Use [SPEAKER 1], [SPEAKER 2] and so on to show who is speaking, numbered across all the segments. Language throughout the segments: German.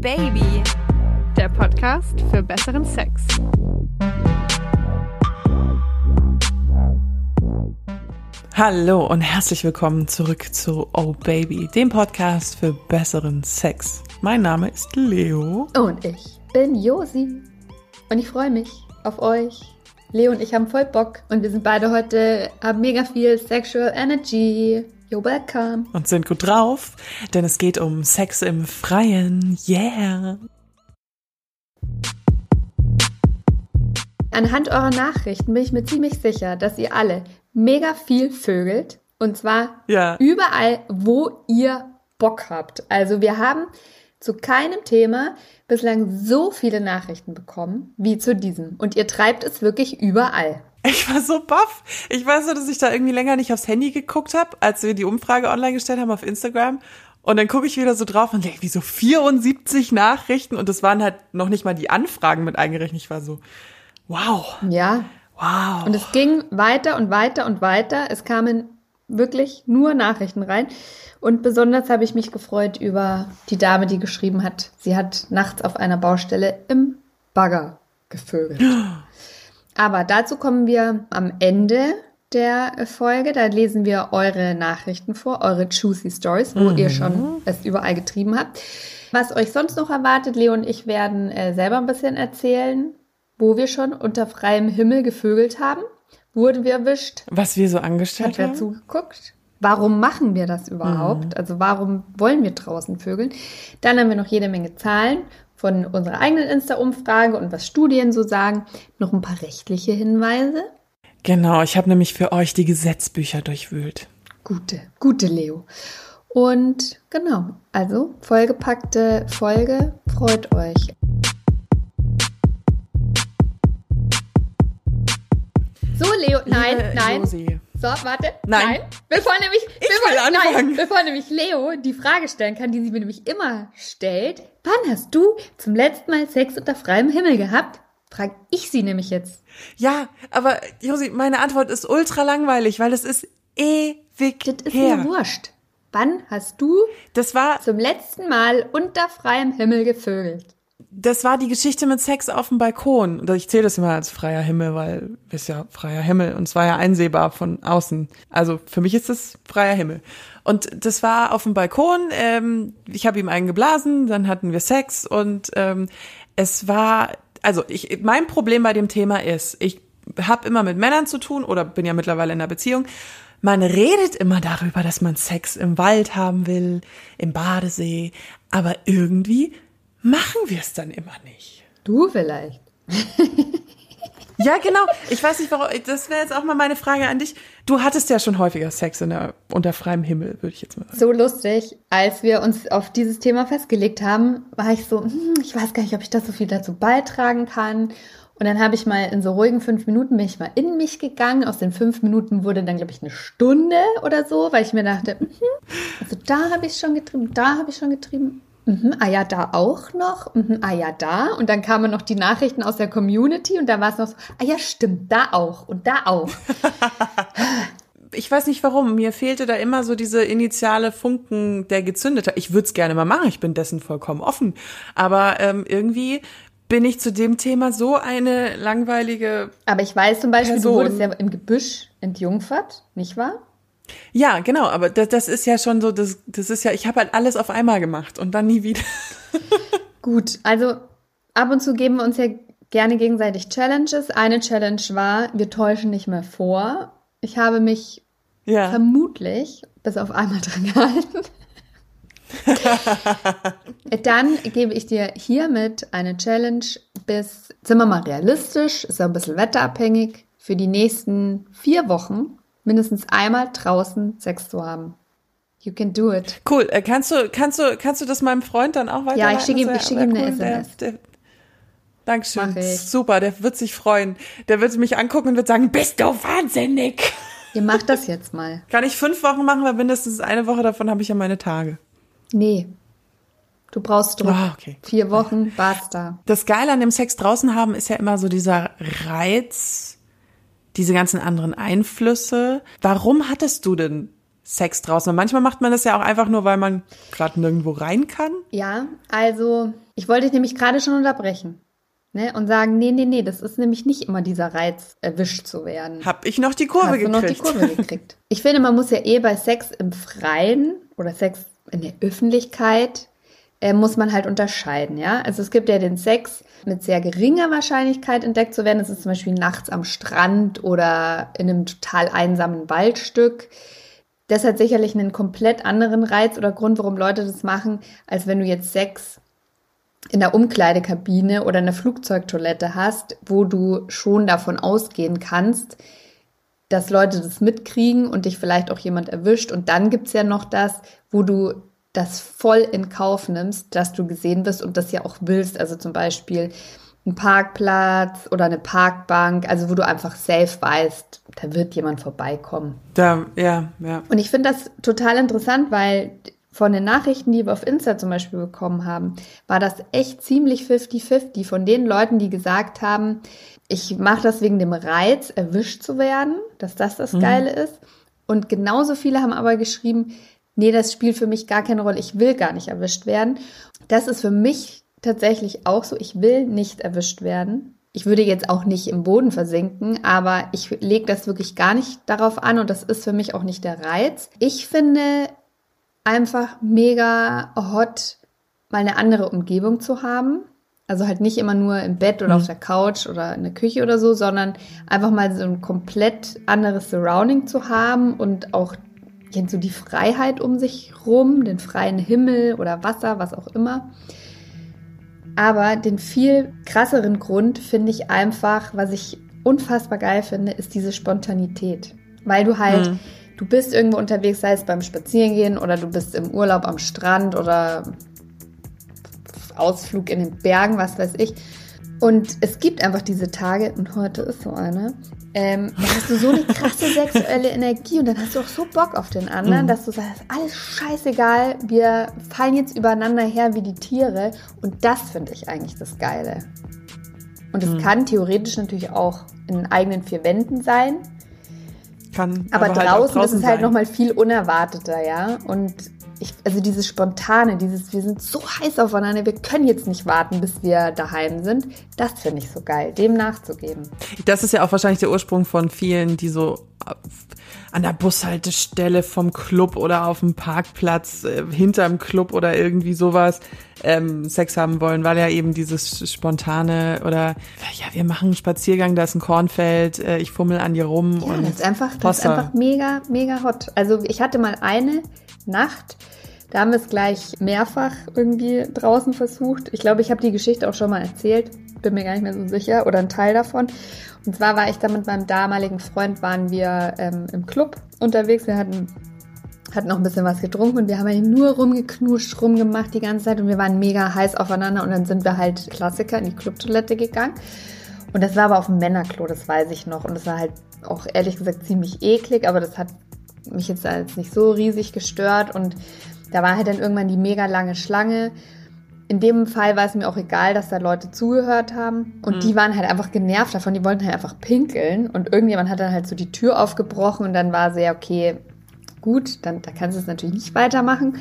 [SPEAKER 1] Baby, der Podcast für besseren Sex.
[SPEAKER 2] Hallo und herzlich willkommen zurück zu Oh Baby, dem Podcast für besseren Sex. Mein Name ist Leo.
[SPEAKER 3] Und ich bin Josi. Und ich freue mich auf euch. Leo und ich haben voll Bock und wir sind beide heute, haben mega viel Sexual Energy. You're welcome.
[SPEAKER 2] Und sind gut drauf, denn es geht um Sex im Freien. Yeah.
[SPEAKER 3] Anhand eurer Nachrichten bin ich mir ziemlich sicher, dass ihr alle mega viel vögelt. Und zwar
[SPEAKER 2] Ja.
[SPEAKER 3] überall, wo ihr Bock habt. Also wir haben zu keinem Thema bislang so viele Nachrichten bekommen wie zu diesem. Und ihr treibt es wirklich überall.
[SPEAKER 2] Ich war so baff. Ich weiß nur, dass ich da irgendwie länger nicht aufs Handy geguckt habe, als wir die Umfrage online gestellt haben auf Instagram. Und dann gucke ich wieder so drauf und denke, wie so 74 Nachrichten. Und das waren halt noch nicht mal die Anfragen mit eingerechnet. Ich war so, wow,
[SPEAKER 3] Ja.
[SPEAKER 2] wow.
[SPEAKER 3] Und es ging weiter und weiter und weiter. Es kamen wirklich nur Nachrichten rein. Und besonders habe ich mich gefreut über die Dame, die geschrieben hat, sie hat nachts auf einer Baustelle im Bagger gevögelt. Aber dazu kommen wir am Ende der Folge. Da lesen wir eure Nachrichten vor, eure Juicy Stories, wo ihr schon es überall getrieben habt. Was euch sonst noch erwartet, Leo und ich werden äh, selber ein bisschen erzählen, wo wir schon unter freiem Himmel gevögelt haben. Wurden wir erwischt?
[SPEAKER 2] Was wir so
[SPEAKER 3] Hat
[SPEAKER 2] angestellt
[SPEAKER 3] wer
[SPEAKER 2] haben.
[SPEAKER 3] zugeguckt? Warum machen wir das überhaupt? Also warum wollen wir draußen vögeln? Dann haben wir noch jede Menge Zahlen von unserer eigenen Insta-Umfrage und was Studien so sagen. Noch ein paar rechtliche Hinweise.
[SPEAKER 2] Genau, ich habe nämlich für euch die Gesetzbücher durchwühlt.
[SPEAKER 3] Gute, gute Leo. Und genau, also vollgepackte Folge. Freut euch. So, Leo, nein,
[SPEAKER 2] Liebe
[SPEAKER 3] nein.
[SPEAKER 2] Josi.
[SPEAKER 3] So, warte.
[SPEAKER 2] Nein.
[SPEAKER 3] Bevor nämlich,
[SPEAKER 2] Ich
[SPEAKER 3] bevor,
[SPEAKER 2] will anfangen.
[SPEAKER 3] Nein, bevor nämlich Leo die Frage stellen kann, die sie mir nämlich immer stellt. Wann hast du zum letzten Mal Sex unter freiem Himmel gehabt? Frag ich sie nämlich jetzt.
[SPEAKER 2] Ja, aber Josi, meine Antwort ist ultra langweilig, weil es ist ewig
[SPEAKER 3] Das ist
[SPEAKER 2] her.
[SPEAKER 3] mir wurscht. Wann hast du
[SPEAKER 2] Das war,
[SPEAKER 3] zum letzten Mal unter freiem Himmel gevögelt?
[SPEAKER 2] Das war die Geschichte mit Sex auf dem Balkon. Ich zähle das immer als freier Himmel, weil ist ja freier Himmel und es war ja einsehbar von außen. Also für mich ist es freier Himmel. Und das war auf dem Balkon. Ähm, ich habe ihm einen geblasen, dann hatten wir Sex und ähm, es war, also ich, mein Problem bei dem Thema ist, ich habe immer mit Männern zu tun oder bin ja mittlerweile in einer Beziehung. Man redet immer darüber, dass man Sex im Wald haben will, im Badesee, aber irgendwie machen wir es dann immer nicht.
[SPEAKER 3] Du vielleicht.
[SPEAKER 2] Ja, genau. Ich weiß nicht, warum. Das wäre jetzt auch mal meine Frage an dich. Du hattest ja schon häufiger Sex in der, unter freiem Himmel, würde ich jetzt mal sagen.
[SPEAKER 3] So lustig, als wir uns auf dieses Thema festgelegt haben, war ich so, hm, ich weiß gar nicht, ob ich das so viel dazu beitragen kann. Und dann habe ich mal in so ruhigen fünf Minuten bin ich mal in mich gegangen. Aus den fünf Minuten wurde dann, glaube ich, eine Stunde oder so, weil ich mir dachte, mhm, also da habe ich schon getrieben, da habe ich schon getrieben. Mhm, ah ja, da auch noch. Mhm, ah ja, da. Und dann kamen noch die Nachrichten aus der Community und da war es noch so, ah ja, stimmt, da auch und da auch.
[SPEAKER 2] Ich weiß nicht warum. Mir fehlte da immer so diese initiale Funken, der gezündet hat. Ich würde es gerne mal machen. Ich bin dessen vollkommen offen. Aber ähm, irgendwie bin ich zu dem Thema so eine langweilige.
[SPEAKER 3] Aber ich weiß zum Beispiel,
[SPEAKER 2] Person.
[SPEAKER 3] du wurdest ja im Gebüsch entjungfert, nicht wahr?
[SPEAKER 2] Ja, genau. Aber das, das ist ja schon so. Das, das ist ja. Ich habe halt alles auf einmal gemacht und dann nie wieder.
[SPEAKER 3] Gut, also ab und zu geben wir uns ja gerne gegenseitig Challenges. Eine Challenge war, wir täuschen nicht mehr vor. Ich habe mich
[SPEAKER 2] Ja.
[SPEAKER 3] vermutlich bis auf einmal dran gehalten. Dann gebe ich dir hiermit eine Challenge bis, sind wir mal realistisch, ist ja ein bisschen wetterabhängig, für die nächsten vier Wochen mindestens einmal draußen Sex zu haben. You can do it.
[SPEAKER 2] Cool. Äh, kannst du, kannst du, kannst du das meinem Freund dann auch weiterleiten?
[SPEAKER 3] Ja, ich schicke ihm- ich schicke ihm eine
[SPEAKER 2] Der,
[SPEAKER 3] SMS.
[SPEAKER 2] der, Dankeschön.
[SPEAKER 3] Mach ich.
[SPEAKER 2] Super, der wird sich freuen. Der wird mich angucken und wird sagen, bist du wahnsinnig?
[SPEAKER 3] Ihr macht das jetzt mal.
[SPEAKER 2] Kann ich fünf Wochen machen, weil mindestens eine Woche davon habe ich ja meine Tage.
[SPEAKER 3] Nee. Du brauchst Druck.
[SPEAKER 2] Ah, okay.
[SPEAKER 3] Vier Wochen, basta.
[SPEAKER 2] Das Geile an dem Sex draußen haben ist ja immer so dieser Reiz, diese ganzen anderen Einflüsse. Warum hattest du denn Sex draußen. Und manchmal macht man das ja auch einfach nur, weil man gerade nirgendwo rein kann.
[SPEAKER 3] Ja, also ich wollte dich nämlich gerade schon unterbrechen. Ne, und sagen, nee, nee, nee, das ist nämlich nicht immer dieser Reiz, erwischt zu werden.
[SPEAKER 2] Hab ich noch die Kurve
[SPEAKER 3] Hast
[SPEAKER 2] gekriegt.
[SPEAKER 3] du noch die Kurve gekriegt. Ich finde, man muss ja eh bei Sex im Freien oder Sex in der Öffentlichkeit, äh, muss man halt unterscheiden, ja. Also es gibt ja den Sex mit sehr geringer Wahrscheinlichkeit entdeckt zu werden. Das ist zum Beispiel nachts am Strand oder in einem total einsamen Waldstück. Das hat sicherlich einen komplett anderen Reiz oder Grund, warum Leute das machen, als wenn du jetzt Sex in der Umkleidekabine oder in der Flugzeugtoilette hast, wo du schon davon ausgehen kannst, dass Leute das mitkriegen und dich vielleicht auch jemand erwischt. Und dann gibt's ja noch das, wo du das voll in Kauf nimmst, dass du gesehen wirst und das ja auch willst. Also zum Beispiel ein Parkplatz oder eine Parkbank, also wo du einfach safe weißt, da wird jemand vorbeikommen.
[SPEAKER 2] Da, ja, ja.
[SPEAKER 3] Und ich finde das total interessant, weil von den Nachrichten, die wir auf Insta zum Beispiel bekommen haben, war das echt ziemlich 50-50 von den Leuten, die gesagt haben, ich mache das wegen dem Reiz, erwischt zu werden, dass das das
[SPEAKER 2] Mhm.
[SPEAKER 3] Geile ist. Und genauso viele haben aber geschrieben, nee, das spielt für mich gar keine Rolle, ich will gar nicht erwischt werden. Das ist für mich tatsächlich auch so, ich will nicht erwischt werden. Ich würde jetzt auch nicht im Boden versinken, aber ich lege das wirklich gar nicht darauf an und das ist für mich auch nicht der Reiz. Ich finde einfach mega hot, mal eine andere Umgebung zu haben. Also halt nicht immer nur im Bett oder auf der Couch oder in der Küche oder so, sondern einfach mal so ein komplett anderes Surrounding zu haben und auch jetzt so die Freiheit um sich rum, den freien Himmel oder Wasser, was auch immer. Aber den viel krasseren Grund finde ich einfach, was ich unfassbar geil finde, ist diese Spontanität. Weil du halt,
[SPEAKER 2] Mhm.
[SPEAKER 3] du bist irgendwo unterwegs, sei es beim Spazierengehen oder du bist im Urlaub am Strand oder Ausflug in den Bergen, was weiß ich. Und es gibt einfach diese Tage, und heute ist so eine, ähm, da hast du so eine krasse sexuelle Energie und dann hast du auch so Bock auf den anderen, dass du sagst, alles scheißegal, wir fallen jetzt übereinander her wie die Tiere. Und das finde ich eigentlich das Geile. Und es kann theoretisch natürlich auch in eigenen vier Wänden sein,
[SPEAKER 2] Kann
[SPEAKER 3] aber,
[SPEAKER 2] halt auch
[SPEAKER 3] draußen, ist es halt nochmal viel unerwarteter, ja. Und ich, also dieses Spontane, dieses, wir sind so heiß aufeinander, wir können jetzt nicht warten, bis wir daheim sind, das finde ich so geil, dem nachzugeben.
[SPEAKER 2] Das ist ja auch wahrscheinlich der Ursprung von vielen, die so an der Bushaltestelle vom Club oder auf dem Parkplatz äh, hinterm Club oder irgendwie sowas ähm, Sex haben wollen, weil ja eben dieses spontane oder ja, wir machen einen Spaziergang, da ist ein Kornfeld, äh, ich fummel an dir rum
[SPEAKER 3] Ja,
[SPEAKER 2] und
[SPEAKER 3] das ist einfach, das ist einfach mega, mega hot. Also ich hatte mal eine Nacht, da haben wir es gleich mehrfach irgendwie draußen versucht. Ich glaube, ich habe die Geschichte auch schon mal erzählt, bin mir gar nicht mehr so sicher, oder ein Teil davon. Und zwar war ich da mit meinem damaligen Freund, waren wir ähm, im Club unterwegs. Wir hatten hatten noch ein bisschen was getrunken und wir haben eigentlich nur rumgeknuscht, rumgemacht die ganze Zeit und wir waren mega heiß aufeinander und dann sind wir halt Klassiker in die Clubtoilette gegangen. Und das war aber auf dem Männerklo, das weiß ich noch. Und das war halt auch ehrlich gesagt ziemlich eklig, aber das hat mich jetzt als nicht so riesig gestört. Und da war halt dann irgendwann die mega lange Schlange. In dem Fall war es mir auch egal, dass da Leute zugehört haben. Und die waren halt einfach genervt davon. Die wollten halt einfach pinkeln. Und irgendjemand hat dann halt so die Tür aufgebrochen und dann war sehr, okay, gut, dann da kannst du es natürlich nicht weitermachen.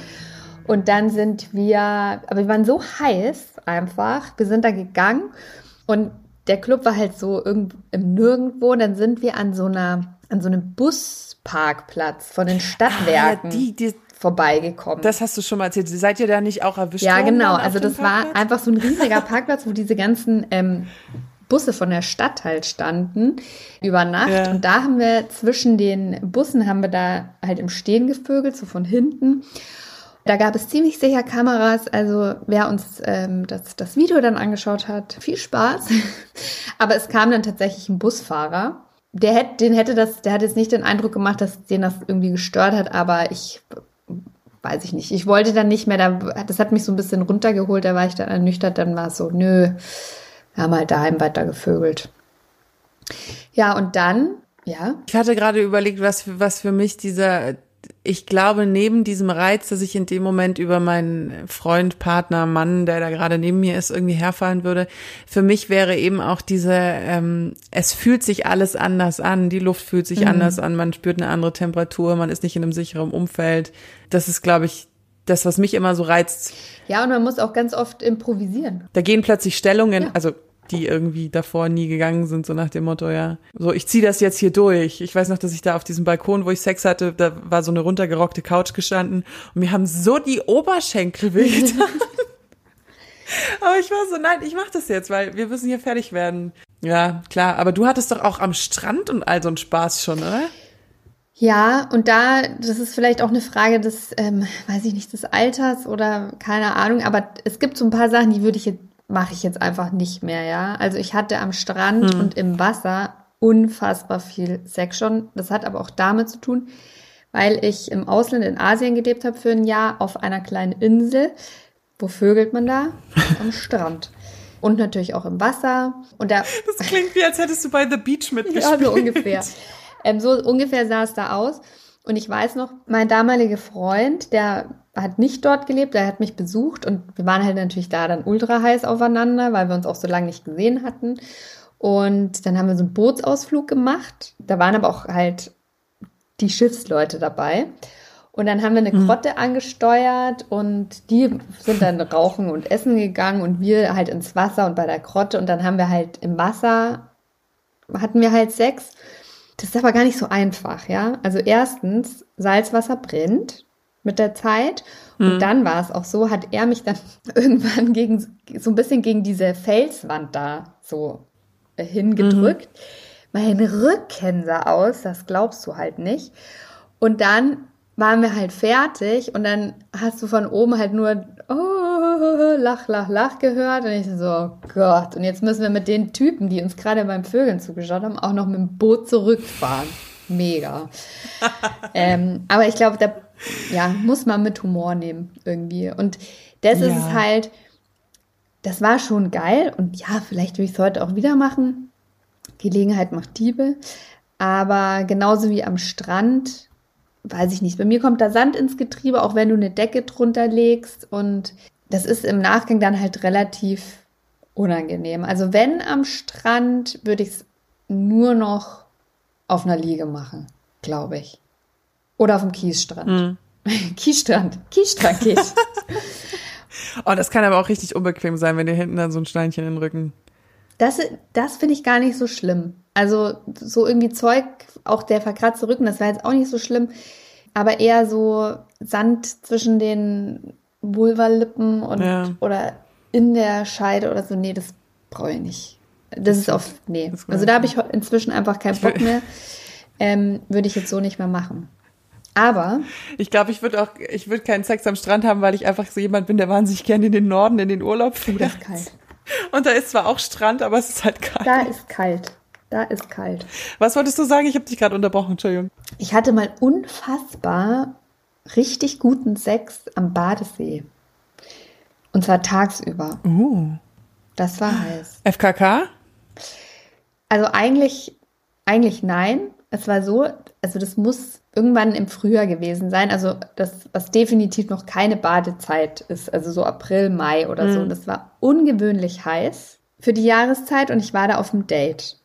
[SPEAKER 3] Und dann sind wir, aber wir waren so heiß einfach, wir sind da gegangen und der Club war halt so irgend im Nirgendwo. Dann sind wir an so einer, an so einem Busparkplatz von den Stadtwerken
[SPEAKER 2] Ah, die, die,
[SPEAKER 3] vorbeigekommen.
[SPEAKER 2] das hast du schon mal erzählt. Seid ihr da nicht auch erwischt
[SPEAKER 3] ja, genau. Also das war
[SPEAKER 2] Parkplatz?
[SPEAKER 3] einfach so ein riesiger Parkplatz, wo diese ganzen ähm, Busse von der Stadt halt standen über Nacht.
[SPEAKER 2] Ja.
[SPEAKER 3] Und da haben wir zwischen den Bussen haben wir da halt im Stehen gevögelt, so von hinten. Da gab es ziemlich sicher Kameras, also wer uns ähm, das, das Video dann angeschaut hat, viel Spaß. Aber es kam dann tatsächlich ein Busfahrer. Der hätte, den hätte das, der hat jetzt nicht den Eindruck gemacht, dass den das irgendwie gestört hat, aber ich weiß ich nicht. Ich wollte dann nicht mehr, da, das hat mich so ein bisschen runtergeholt, da war ich dann ernüchtert, dann war es so, nö, wir haben halt daheim weiter gevögelt. Ja, und dann, ja,
[SPEAKER 2] Ich hatte gerade überlegt, was, was für mich dieser, ich glaube, neben diesem Reiz, dass ich in dem Moment über meinen Freund, Partner, Mann, der da gerade neben mir ist, irgendwie herfallen würde, für mich wäre eben auch diese, ähm, es fühlt sich alles anders an, die Luft fühlt sich mhm. anders an, man spürt eine andere Temperatur, man ist nicht in einem sicheren Umfeld. Das ist, glaube ich, das, was mich immer so reizt.
[SPEAKER 3] Ja, und man muss auch ganz oft improvisieren.
[SPEAKER 2] Da gehen plötzlich Stellungen, ja. also die irgendwie davor nie gegangen sind, so nach dem Motto, ja, so ich ziehe das jetzt hier durch. Ich weiß noch, dass ich da auf diesem Balkon, wo ich Sex hatte, da war so eine runtergerockte Couch gestanden und mir haben so die Oberschenkel wehgetan. aber ich war so, nein, ich mach das jetzt, weil wir müssen hier fertig werden. Ja, klar, aber du hattest doch auch am Strand und all so einen Spaß schon, oder?
[SPEAKER 3] Ja, und da, das ist vielleicht auch eine Frage des, ähm, weiß ich nicht, des Alters oder keine Ahnung, aber es gibt so ein paar Sachen, die würde ich jetzt mache ich jetzt einfach nicht mehr, ja. Also ich hatte am Strand hm. und im Wasser unfassbar viel Sex schon. Das hat aber auch damit zu tun, weil ich im Ausland in Asien gelebt habe für ein Jahr auf einer kleinen Insel. Wo vögelt man da? Am Strand. Und natürlich auch im Wasser. Und da,
[SPEAKER 2] das klingt wie, als hättest du bei The Beach mitgespielt.
[SPEAKER 3] Ja, so ungefähr. Ähm, so ungefähr sah es da aus. Und ich weiß noch, mein damaliger Freund, der hat nicht dort gelebt, er hat mich besucht und wir waren halt natürlich da dann ultra heiß aufeinander, weil wir uns auch so lange nicht gesehen hatten. Und dann haben wir so einen Bootsausflug gemacht. Da waren aber auch halt die Schiffsleute dabei. Und dann haben wir eine mhm. Grotte mhm. angesteuert und die sind dann rauchen und essen gegangen und wir halt ins Wasser und bei der Grotte. Und dann haben wir halt im Wasser, hatten wir halt Sex. Das ist aber gar nicht so einfach, ja. Also erstens, Salzwasser brennt mit der Zeit. Und mhm. dann war es auch so, hat er mich dann irgendwann gegen, so ein bisschen gegen diese Felswand da so äh, hingedrückt. Mhm. Mein Rücken sah aus, das glaubst du halt nicht. Und dann waren wir halt fertig und dann hast du von oben halt nur oh, lach, lach, lach gehört und ich so, oh Gott, und jetzt müssen wir mit den Typen, die uns gerade beim Vögeln zugeschaut haben, auch noch mit dem Boot zurückfahren. Mega. ähm, aber ich glaube, da ja, muss man mit Humor nehmen irgendwie. Und das ja. ist es halt, das war schon geil und ja, vielleicht würde ich es heute auch wieder machen. Gelegenheit macht Diebe. Aber genauso wie am Strand, weiß ich nicht. Bei mir kommt da Sand ins Getriebe, auch wenn du eine Decke drunter legst. Und das ist im Nachgang dann halt relativ unangenehm. Also wenn am Strand, würde ich es nur noch auf einer Liege machen, glaube ich. Oder auf dem Kiesstrand. Mhm. Kiesstrand. Kiesstrand geht.
[SPEAKER 2] oh, das kann aber auch richtig unbequem sein, wenn dir hinten dann so ein Steinchen in den Rücken.
[SPEAKER 3] Das, das finde ich gar nicht so schlimm. Also so irgendwie Zeug, auch der verkratzte Rücken, das war jetzt auch nicht so schlimm. Aber eher so Sand zwischen den Vulvalippen und ja. oder in der Scheide oder so. Nee, das brauche ich nicht. Das, das ist oft, nee. Also da habe ich inzwischen einfach keinen Bock mehr. Ähm, würde ich jetzt so nicht mehr machen. Aber.
[SPEAKER 2] Ich glaube, ich würde auch, ich würde keinen Sex am Strand haben, weil ich einfach so jemand bin, der wahnsinnig gerne in den Norden, in den Urlaub fährt.
[SPEAKER 3] Oh, das ist kalt.
[SPEAKER 2] Und da ist zwar auch Strand, aber es ist halt kalt.
[SPEAKER 3] Da ist kalt. Da ist kalt.
[SPEAKER 2] Was wolltest du sagen? Ich habe dich gerade unterbrochen, Entschuldigung.
[SPEAKER 3] Ich hatte mal unfassbar richtig guten Sex am Badesee. Und zwar tagsüber.
[SPEAKER 2] Uh.
[SPEAKER 3] Das war heiß.
[SPEAKER 2] FKK?
[SPEAKER 3] Also eigentlich, eigentlich nein. Es war so, also das muss irgendwann im Frühjahr gewesen sein. Also das, was definitiv noch keine Badezeit ist, also so April, Mai oder mhm. so. Das war ungewöhnlich heiß für die Jahreszeit und ich war da auf dem Date.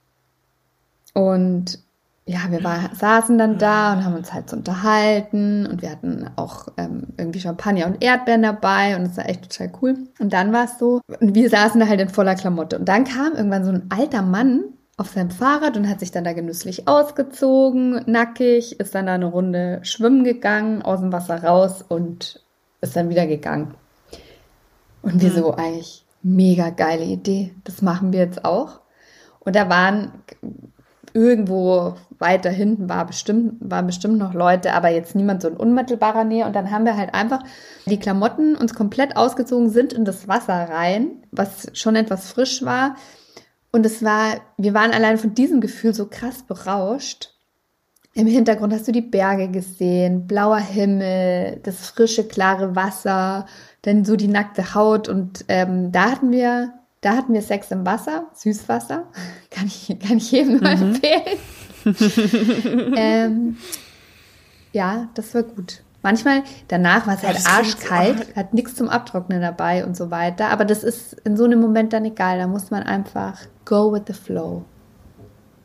[SPEAKER 3] Und ja, wir war, saßen dann da und haben uns halt so unterhalten und wir hatten auch ähm, irgendwie Champagner und Erdbeeren dabei und es war echt total cool. Und dann war es so, und wir saßen da halt in voller Klamotte. Und dann kam irgendwann so ein alter Mann auf seinem Fahrrad und hat sich dann da genüsslich ausgezogen, nackig, ist dann da eine Runde schwimmen gegangen, aus dem Wasser raus und ist dann wieder gegangen. Und wir mhm. so eigentlich mega geile Idee. Das machen wir jetzt auch. Und da waren irgendwo weiter hinten war bestimmt, waren bestimmt noch Leute, aber jetzt niemand so in unmittelbarer Nähe. Und dann haben wir halt einfach die Klamotten uns komplett ausgezogen, sind in das Wasser rein, was schon etwas frisch war, und es war, wir waren allein von diesem Gefühl so krass berauscht. Im Hintergrund hast du die Berge gesehen, blauer Himmel, das frische, klare Wasser, dann so die nackte Haut. Und ähm, da hatten wir, da hatten wir Sex im Wasser, Süßwasser. Kann ich, kann ich jedem nur mhm. empfehlen. ähm, Ja, das war gut. Manchmal, danach war es halt arschkalt,
[SPEAKER 2] so-
[SPEAKER 3] hat nichts zum Abtrocknen dabei und so weiter. Aber das ist in so einem Moment dann egal. Da muss man einfach go with the flow.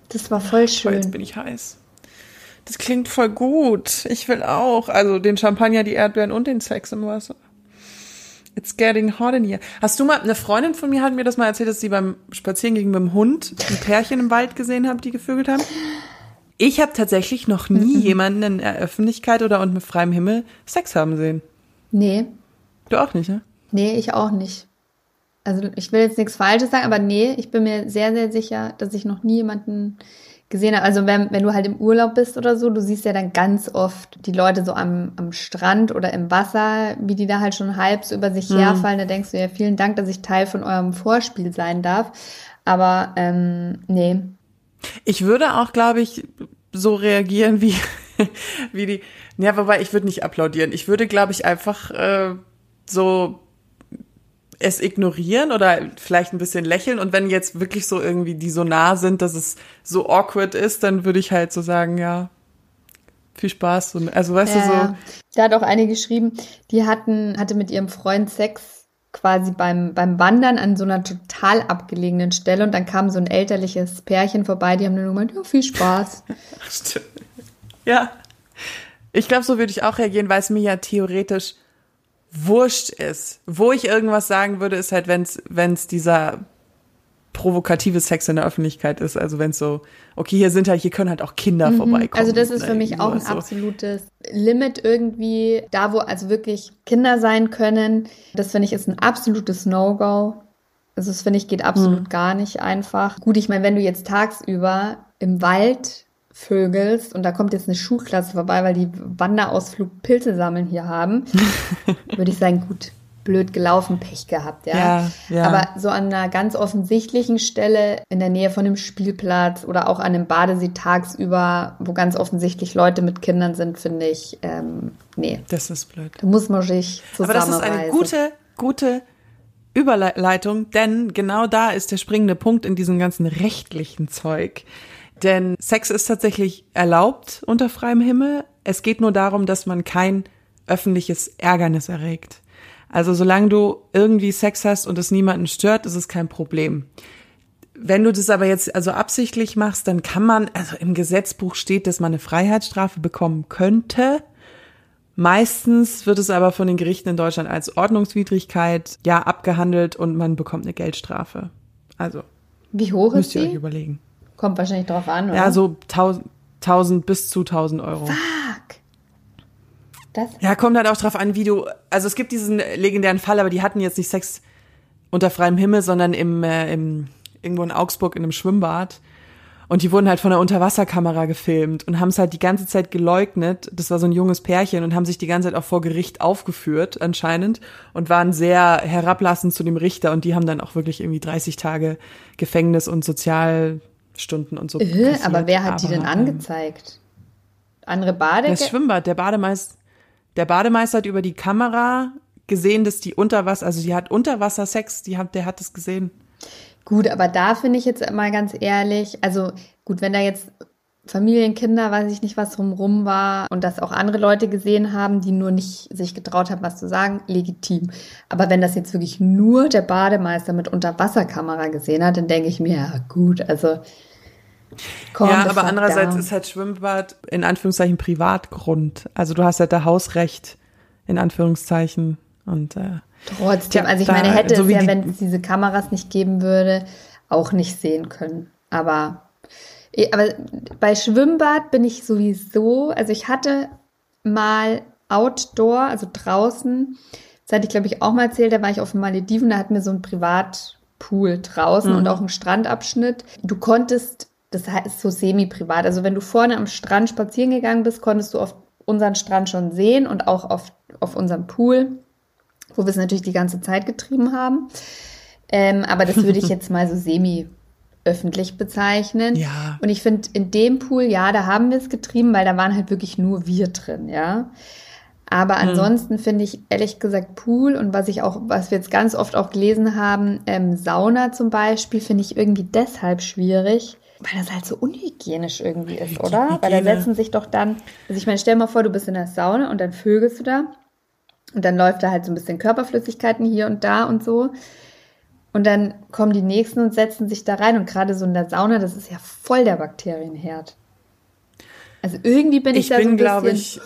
[SPEAKER 3] Das war voll
[SPEAKER 2] Toll, jetzt
[SPEAKER 3] schön.
[SPEAKER 2] bin ich heiß. Das klingt voll gut. Ich will auch. Also den Champagner, die Erdbeeren und den Sex im Wasser. It's getting hot in here. Hast du mal, eine Freundin von mir hat mir das mal erzählt, dass sie beim Spazierengehen mit dem Hund ein Pärchen im Wald gesehen haben, die gevögelt haben. Ich habe tatsächlich noch nie jemanden in der Öffentlichkeit oder mit freiem Himmel Sex haben sehen.
[SPEAKER 3] Nee,
[SPEAKER 2] Du auch nicht, ne?
[SPEAKER 3] nee, ich auch nicht. Also ich will jetzt nichts Falsches sagen, aber nee, ich bin mir sehr, sehr sicher, dass ich noch nie jemanden gesehen habe. Also wenn, wenn du halt im Urlaub bist oder so, du siehst ja dann ganz oft die Leute so am, am Strand oder im Wasser, wie die da halt schon halb so über sich herfallen. Da denkst du ja, vielen Dank, dass ich Teil von eurem Vorspiel sein darf. Aber ähm, nee,
[SPEAKER 2] Ich würde auch, glaube ich, so reagieren wie, wie die. Ja, wobei ich würde nicht applaudieren. Ich würde, glaube ich, einfach äh, so es ignorieren oder vielleicht ein bisschen lächeln. Und wenn jetzt wirklich so irgendwie die so nah sind, dass es so awkward ist, dann würde ich halt so sagen, ja, viel Spaß. Und, also weißt du so.
[SPEAKER 3] Ja, Da hat auch eine geschrieben, die hatten, hatte mit ihrem Freund Sex quasi beim, beim Wandern an so einer total abgelegenen Stelle und dann kam so ein elterliches Pärchen vorbei, die haben nur gemeint, ja, viel Spaß.
[SPEAKER 2] Ja. Ich glaube, so würde ich auch reagieren, weil es mir ja theoretisch wurscht ist. Wo ich irgendwas sagen würde, ist halt, wenn es dieser provokative Sex in der Öffentlichkeit ist. Also wenn es so, okay, hier sind halt, hier können halt auch Kinder vorbeikommen.
[SPEAKER 3] Also das ist
[SPEAKER 2] Ne,
[SPEAKER 3] für mich
[SPEAKER 2] irgendwie
[SPEAKER 3] auch ein
[SPEAKER 2] so.
[SPEAKER 3] absolutes Limit irgendwie, da wo also wirklich Kinder sein können, das finde ich ist ein absolutes No-Go. Also das finde ich geht absolut
[SPEAKER 2] Hm.
[SPEAKER 3] gar nicht einfach. Gut, ich meine, wenn du jetzt tagsüber im Wald vögelst und da kommt jetzt eine Schulklasse vorbei, weil die Wanderausflug Pilze sammeln hier haben, würde ich sagen, gut, blöd gelaufen, Pech gehabt, ja.
[SPEAKER 2] Ja, ja.
[SPEAKER 3] Aber so an einer ganz offensichtlichen Stelle in der Nähe von einem Spielplatz oder auch an einem Badesee tagsüber, wo ganz offensichtlich Leute mit Kindern sind, finde ich, ähm, nee,
[SPEAKER 2] Das ist blöd.
[SPEAKER 3] da muss man sich
[SPEAKER 2] Aber das ist eine
[SPEAKER 3] zusammenreißen.
[SPEAKER 2] gute, gute Überleitung, denn genau da ist der springende Punkt in diesem ganzen rechtlichen Zeug. Denn Sex ist tatsächlich erlaubt unter freiem Himmel. Es geht nur darum, dass man kein öffentliches Ärgernis erregt. Also solange du irgendwie Sex hast und es niemanden stört, ist es kein Problem. Wenn du das aber jetzt also absichtlich machst, dann kann man, also im Gesetzbuch steht, dass man eine Freiheitsstrafe bekommen könnte. Meistens wird es aber von den Gerichten in Deutschland als Ordnungswidrigkeit ja abgehandelt und man bekommt eine Geldstrafe. Also
[SPEAKER 3] Wie hoch ist
[SPEAKER 2] müsst ihr euch
[SPEAKER 3] die?
[SPEAKER 2] überlegen.
[SPEAKER 3] Kommt wahrscheinlich drauf an, oder?
[SPEAKER 2] Ja, so 1000, 1000 bis zu 1000 Euro.
[SPEAKER 3] Fuck. Das?
[SPEAKER 2] Ja, kommt halt auch drauf an, wie du. Also es gibt diesen legendären Fall, aber die hatten jetzt nicht Sex unter freiem Himmel, sondern im, äh, im irgendwo in Augsburg in einem Schwimmbad. Und die wurden halt von der Unterwasserkamera gefilmt und haben es halt die ganze Zeit geleugnet. Das war so ein junges Pärchen und haben sich die ganze Zeit auch vor Gericht aufgeführt, anscheinend, und waren sehr herablassend zu dem Richter und die haben dann auch wirklich irgendwie 30 Tage Gefängnis und Sozialstunden und so.
[SPEAKER 3] Äh, aber wer hat die denn
[SPEAKER 2] Aber, ähm,
[SPEAKER 3] angezeigt? Andere Bade?
[SPEAKER 2] Das Schwimmbad, der Bademeister, der Bademeister hat über die Kamera gesehen, dass die Unterwasser, also die hat Unterwassersex, die hat, der hat es gesehen.
[SPEAKER 3] Gut, aber da finde ich jetzt mal ganz ehrlich, also gut, wenn da jetzt Familienkinder, weiß ich nicht, was drumrum war und das auch andere Leute gesehen haben, die nur nicht sich getraut haben, was zu sagen, legitim. Aber wenn das jetzt wirklich nur der Bademeister mit Unterwasserkamera gesehen hat, dann denke ich mir, ja gut, also calm
[SPEAKER 2] ja, aber andererseits
[SPEAKER 3] down.
[SPEAKER 2] ist halt Schwimmbad in Anführungszeichen Privatgrund. Also du hast halt da Hausrecht in Anführungszeichen und äh,
[SPEAKER 3] Trotzdem, also ich
[SPEAKER 2] da-
[SPEAKER 3] meine, hätte
[SPEAKER 2] so
[SPEAKER 3] es ja,
[SPEAKER 2] die-
[SPEAKER 3] wenn es diese Kameras nicht geben würde, auch nicht sehen können. Aber, eh, aber bei Schwimmbad bin ich sowieso, also ich hatte mal Outdoor, also draußen, das hatte ich glaube ich auch mal erzählt, da war ich auf den Malediven, da hatten wir so einen Privatpool draußen und auch einen Strandabschnitt. Du konntest, das heißt so semi-privat, also wenn du vorne am Strand spazieren gegangen bist, konntest du auf unseren Strand schon sehen und auch auf, auf unserem Pool wo wir es natürlich die ganze Zeit getrieben haben. Ähm, aber das würde ich jetzt mal so semi-öffentlich bezeichnen.
[SPEAKER 2] Ja.
[SPEAKER 3] Und ich finde, in dem Pool, ja, da haben wir es getrieben, weil da waren halt wirklich nur wir drin, ja. Aber ansonsten finde ich ehrlich gesagt Pool und was ich auch, was wir jetzt ganz oft auch gelesen haben, ähm, Sauna zum Beispiel, finde ich irgendwie deshalb schwierig, Weil das halt so unhygienisch irgendwie ist,
[SPEAKER 2] Die
[SPEAKER 3] oder? Weil da
[SPEAKER 2] Hygiene.
[SPEAKER 3] setzen sich doch dann, also ich meine, stell mal vor, du bist in der Sauna und dann vögelst du da und dann läuft da halt so ein bisschen Körperflüssigkeiten hier und da und so. Und dann kommen die Nächsten und setzen sich da rein und gerade so in der Sauna, das ist ja voll der Bakterienherd. Also irgendwie bin ich,
[SPEAKER 2] Ich
[SPEAKER 3] da
[SPEAKER 2] bin,
[SPEAKER 3] so ein bisschen,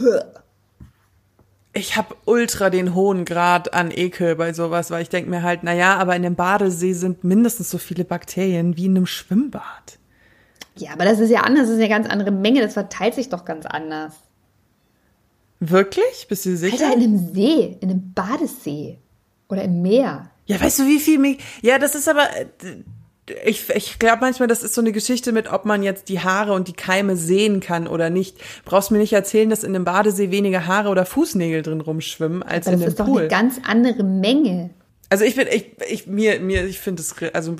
[SPEAKER 2] Ich habe ultra den hohen Grad an Ekel bei sowas, weil ich denke mir halt, naja, aber in dem Badesee sind mindestens so viele Bakterien wie in einem Schwimmbad.
[SPEAKER 3] Ja, aber das ist ja anders, das ist eine ganz andere Menge, das verteilt sich doch ganz anders.
[SPEAKER 2] Wirklich? Bist du sicher?
[SPEAKER 3] Alter, in einem See, in einem Badesee oder im Meer.
[SPEAKER 2] Ja, weißt du, wie viel mich. Ja, das ist aber. äh, Ich, ich glaube manchmal, das ist so eine Geschichte mit, ob man jetzt die Haare und die Keime sehen kann oder nicht. Brauchst mir nicht erzählen, dass in einem Badesee weniger Haare oder Fußnägel drin rumschwimmen als
[SPEAKER 3] Aber
[SPEAKER 2] in
[SPEAKER 3] das
[SPEAKER 2] einem
[SPEAKER 3] ist doch
[SPEAKER 2] Pool.
[SPEAKER 3] eine ganz andere Menge.
[SPEAKER 2] Also ich bin, ich, ich mir, mir, ich finde es, also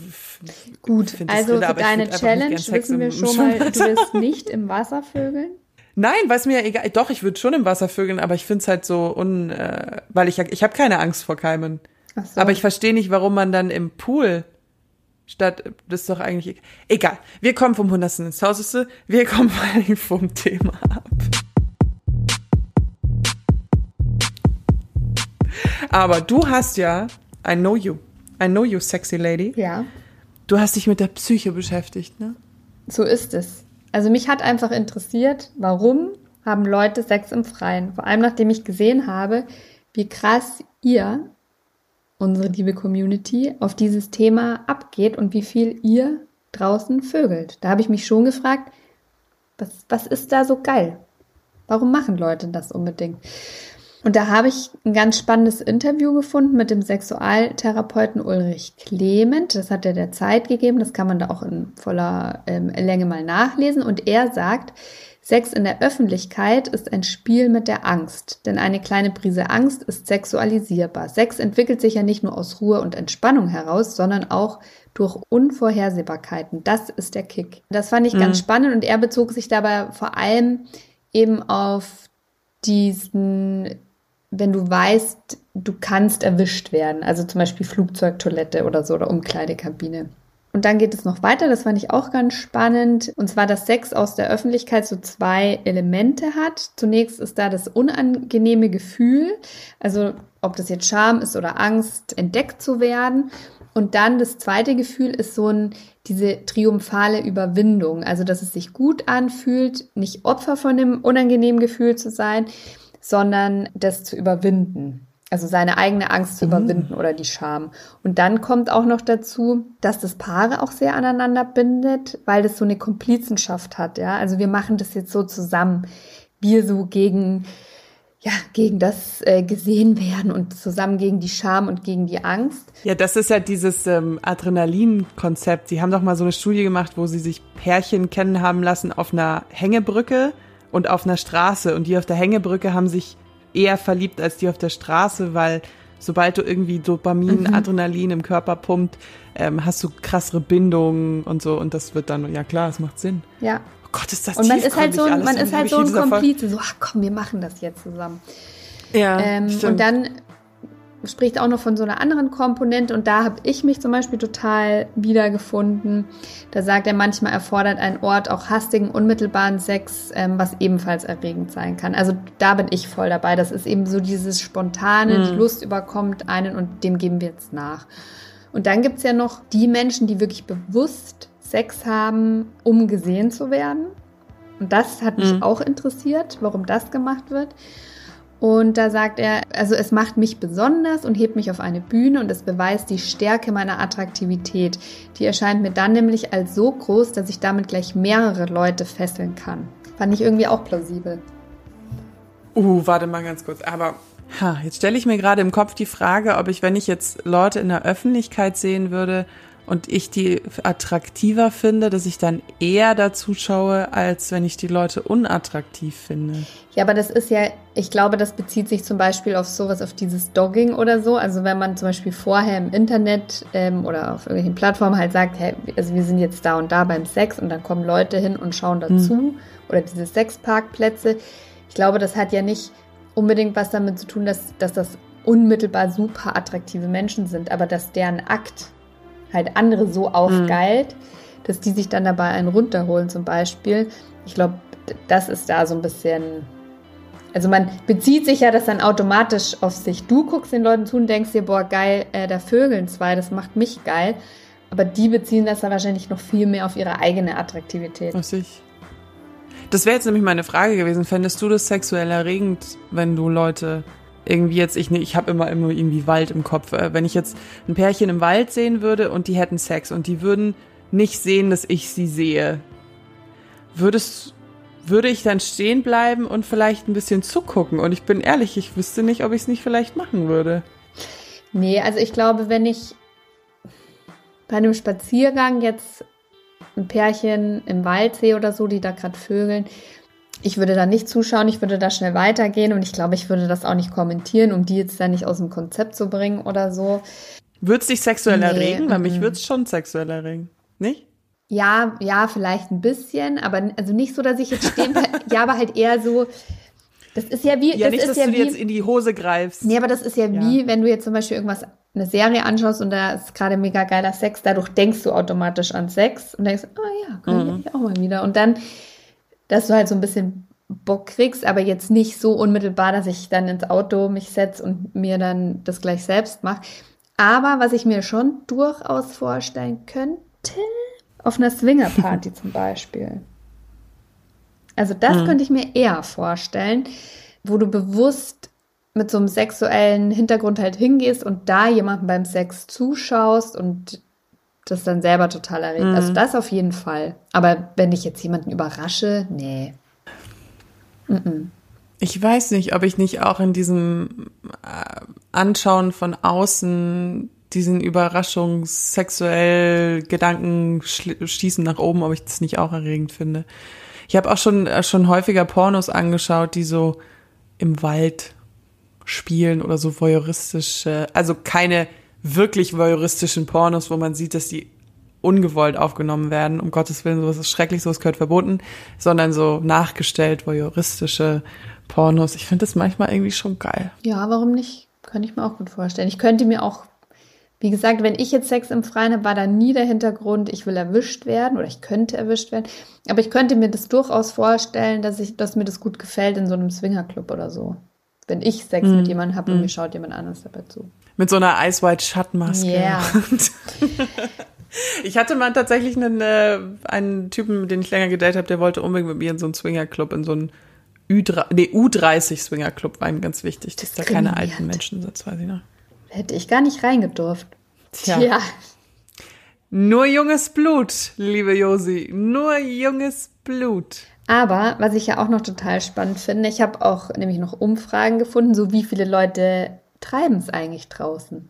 [SPEAKER 3] Gut, also
[SPEAKER 2] Rille,
[SPEAKER 3] für deine Challenge wissen wir schon mal, du wirst nicht im Wasser vögeln.
[SPEAKER 2] Nein, was mir ja egal. Doch, ich würde schon im Wasser vögeln, aber ich finde es halt so un, äh, weil ich ich habe keine Angst vor Keimen.
[SPEAKER 3] Ach so.
[SPEAKER 2] Aber ich verstehe nicht, warum man dann im Pool statt das ist doch eigentlich e- egal. Wir kommen vom Hundertsten ins Tausendste. Wir kommen vor allem vom Thema ab. Aber du hast ja, I know you, I know you, sexy lady.
[SPEAKER 3] ja,
[SPEAKER 2] Du hast dich mit der Psyche beschäftigt, ne?
[SPEAKER 3] so ist es. Also mich hat einfach interessiert, warum haben Leute Sex im Freien? Vor allem nachdem ich gesehen habe, wie krass ihr, unsere liebe Community, auf dieses Thema abgeht und wie viel ihr draußen vögelt. Da habe ich mich schon gefragt, was, was ist da so geil? Warum machen Leute das unbedingt? Und da habe ich ein ganz spannendes Interview gefunden mit dem Sexualtherapeuten Ulrich Clement. Das hat er der Zeit gegeben. Das kann man da auch in voller ähm, Länge mal nachlesen. Und er sagt, Sex in der Öffentlichkeit ist ein Spiel mit der Angst. Denn eine kleine Prise Angst ist sexualisierbar. Sex entwickelt sich ja nicht nur aus Ruhe und Entspannung heraus, sondern auch durch Unvorhersehbarkeiten. Das ist der Kick. Das fand ich ganz spannend und er bezog sich dabei vor allem eben auf diesen, wenn du weißt, du kannst erwischt werden, also zum Beispiel Flugzeugtoilette oder so oder Umkleidekabine. Und dann geht es noch weiter, das fand ich auch ganz spannend. Und zwar, dass Sex aus der Öffentlichkeit so zwei Elemente hat. Zunächst ist da das unangenehme Gefühl, also ob das jetzt Scham ist oder Angst, entdeckt zu werden. Und dann das zweite Gefühl ist so ein, diese triumphale Überwindung. Also, dass es sich gut anfühlt, nicht Opfer von dem unangenehmen Gefühl zu sein, sondern das zu überwinden. Also seine eigene Angst zu überwinden oder die Scham. Und dann kommt auch noch dazu, dass das Paare auch sehr aneinander bindet, weil das so eine Komplizenschaft hat, ja. Also wir machen das jetzt so zusammen. Wir so gegen, ja, gegen das äh, gesehen werden und zusammen gegen die Scham und gegen die Angst.
[SPEAKER 2] Ja, das ist ja dieses ähm, Adrenalin-Konzept. Sie haben doch mal so eine Studie gemacht, wo sie sich Pärchen kennen haben lassen auf einer Hängebrücke und auf einer Straße. Und die auf der Hängebrücke haben sich eher verliebt als die auf der Straße, weil sobald du irgendwie Dopamin, Adrenalin im Körper pumpt, ähm, hast du krassere Bindungen und so. Und das wird dann, ja klar, es macht Sinn.
[SPEAKER 3] Ja.
[SPEAKER 2] Oh Gott, ist das
[SPEAKER 3] Und man ist halt so, man ist halt so ein. Komplize, so, ach komm, wir machen das jetzt zusammen.
[SPEAKER 2] Ja,
[SPEAKER 3] Ähm,
[SPEAKER 2] stimmt.
[SPEAKER 3] und dann spricht auch noch von so einer anderen Komponente und da habe ich mich zum Beispiel total wiedergefunden. Da sagt er, manchmal erfordert ein Ort auch hastigen, unmittelbaren Sex, ähm, was ebenfalls erregend sein kann. Also da bin ich voll dabei. Das ist eben so dieses spontane, die Lust überkommt einen und dem geben wir jetzt nach. Und dann gibt's ja noch die Menschen, die wirklich bewusst Sex haben, um gesehen zu werden. Und das hat mich
[SPEAKER 2] Mhm.
[SPEAKER 3] auch interessiert, warum das gemacht wird. Und da sagt er, also es macht mich besonders und hebt mich auf eine Bühne und es beweist die Stärke meiner Attraktivität. Die erscheint mir dann nämlich als so groß, dass ich damit gleich mehrere Leute fesseln kann. Fand ich irgendwie auch plausibel.
[SPEAKER 2] Uh, warte mal ganz kurz. Aber ha, jetzt stelle ich mir gerade im Kopf die Frage, ob ich, wenn ich jetzt Leute in der Öffentlichkeit sehen würde und ich die attraktiver finde, dass ich dann eher dazu schaue, als wenn ich die Leute unattraktiv finde.
[SPEAKER 3] Ja, aber das ist ja, ich glaube, das bezieht sich zum Beispiel auf sowas, auf dieses Dogging oder so. Also wenn man zum Beispiel vorher im Internet ähm, oder auf irgendwelchen Plattformen halt sagt, hey, also wir sind jetzt da und da beim Sex und dann kommen Leute hin und schauen dazu oder diese Sexparkplätze. Ich glaube, das hat ja nicht unbedingt was damit zu tun, dass, dass das unmittelbar super attraktive Menschen sind, aber dass deren Akt halt andere so aufgeilt, dass die sich dann dabei einen runterholen zum Beispiel. Ich glaube, das ist da so ein bisschen. Also man bezieht sich ja das dann automatisch auf sich. Du guckst den Leuten zu und denkst dir, boah, geil, äh, da vögeln zwei, das macht mich geil. Aber die beziehen das dann wahrscheinlich noch viel mehr auf ihre eigene Attraktivität.
[SPEAKER 2] Auf sich. Das wäre jetzt nämlich meine Frage gewesen. Fändest du das sexuell erregend, wenn du Leute irgendwie jetzt, ich, ich habe immer, immer irgendwie Wald im Kopf. Äh, wenn ich jetzt ein Pärchen im Wald sehen würde und die hätten Sex und die würden nicht sehen, dass ich sie sehe, würdest, würde ich dann stehen bleiben und vielleicht ein bisschen zugucken? Und ich bin ehrlich, ich wüsste nicht, ob ich es nicht vielleicht machen würde.
[SPEAKER 3] Nee, also ich glaube, wenn ich bei einem Spaziergang jetzt ein Pärchen im Wald sehe oder so, die da gerade vögeln, ich würde da nicht zuschauen, ich würde da schnell weitergehen und ich glaube, ich würde das auch nicht kommentieren, um die jetzt da nicht aus dem Konzept zu bringen oder so.
[SPEAKER 2] Würde es dich sexuell nee, erregen? Weil mich würde es schon sexuell erregen. Nicht?
[SPEAKER 3] Ja, ja, vielleicht ein bisschen, aber also nicht so, dass ich jetzt stehen Ja, aber halt eher so. Das ist ja wie.
[SPEAKER 2] Ja,
[SPEAKER 3] das
[SPEAKER 2] nicht,
[SPEAKER 3] ist
[SPEAKER 2] dass
[SPEAKER 3] ja
[SPEAKER 2] du
[SPEAKER 3] wie,
[SPEAKER 2] jetzt in die Hose greifst.
[SPEAKER 3] Nee, aber das ist ja, ja wie, wenn du jetzt zum Beispiel irgendwas, eine Serie anschaust und da ist gerade mega geiler Sex, dadurch denkst du automatisch an Sex und denkst, ah ja, kann mhm. ich auch mal wieder. Und dann, dass du halt so ein bisschen Bock kriegst, aber jetzt nicht so unmittelbar, dass ich dann ins Auto mich setze und mir dann das gleich selbst mache. Aber was ich mir schon durchaus vorstellen könnte, auf einer Swingerparty zum Beispiel. Also das mhm. könnte ich mir eher vorstellen, wo du bewusst mit so einem sexuellen Hintergrund halt hingehst und da jemandem beim Sex zuschaust und das dann selber total erregt. Also mhm. Also das auf jeden Fall. Aber wenn ich jetzt jemanden überrasche, nee.
[SPEAKER 2] Ich weiß nicht, ob ich nicht auch in diesem äh, Anschauen von außen diesen Überraschungs sexuell Gedanken schießen nach oben, ob ich das nicht auch erregend finde. Ich habe auch schon äh, schon häufiger Pornos angeschaut, die so im Wald spielen oder so voyeuristische, also keine wirklich voyeuristischen Pornos, wo man sieht, dass die ungewollt aufgenommen werden. Um Gottes Willen, sowas ist schrecklich, sowas gehört verboten, sondern so nachgestellt, voyeuristische Pornos. Ich finde das manchmal irgendwie schon geil.
[SPEAKER 3] Ja, warum nicht? Könnte ich mir auch gut vorstellen. Ich könnte mir auch, wie gesagt, wenn ich jetzt Sex im Freien habe, war da nie der Hintergrund, ich will erwischt werden oder ich könnte erwischt werden. Aber ich könnte mir das durchaus vorstellen, dass ich, dass mir das gut gefällt in so einem Swingerclub oder so. Wenn ich Sex mm. mit jemandem habe mm. und mir schaut jemand anderes dabei zu.
[SPEAKER 2] Mit so einer Ice White Shut Maske.
[SPEAKER 3] Yeah.
[SPEAKER 2] Ich hatte mal tatsächlich einen, äh, einen Typen, mit dem ich länger gedatet habe, der wollte unbedingt mit mir in so einen Swingerclub, in so einen Ü3, nee, U30 Swingerclub war ihm ganz wichtig, dass da keine alten Menschen sind, weiß ich noch.
[SPEAKER 3] Hätte ich gar nicht reingedurft.
[SPEAKER 2] Tja. Tja. Nur junges Blut, liebe Josi, nur junges Blut.
[SPEAKER 3] Aber was ich ja auch noch total spannend finde, ich habe auch nämlich noch Umfragen gefunden, so wie viele Leute treiben es eigentlich draußen.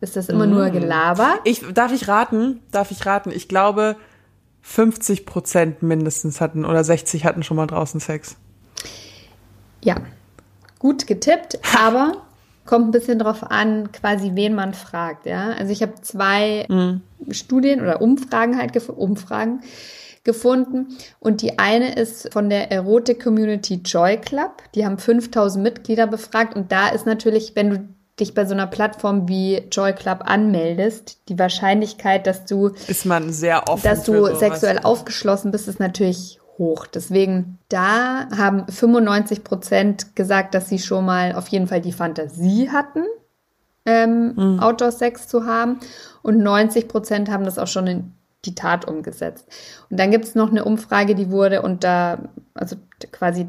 [SPEAKER 3] Ist das immer mm. nur Gelaber?
[SPEAKER 2] Ich, darf ich raten? Darf ich raten? Ich glaube, 50 Prozent mindestens hatten oder 60 hatten schon mal draußen Sex.
[SPEAKER 3] Ja, gut getippt, aber kommt ein bisschen drauf an, quasi wen man fragt. Ja, also ich habe zwei mm. Studien oder Umfragen halt gef Umfragen gefunden und die eine ist von der Erotik Community Joy Club. Die haben 5000 Mitglieder befragt und da ist natürlich, wenn du dich bei so einer Plattform wie Joy Club anmeldest, die Wahrscheinlichkeit, dass du
[SPEAKER 2] ist man sehr offen,
[SPEAKER 3] dass du sexuell aufgeschlossen bist, ist natürlich hoch. Deswegen da haben 95 Prozent gesagt, dass sie schon mal auf jeden Fall die Fantasie hatten, ähm, mhm. Outdoor-Sex zu haben, und 90 Prozent haben das auch schon in die Tat umgesetzt. Und dann gibt es noch eine Umfrage, die wurde unter, also quasi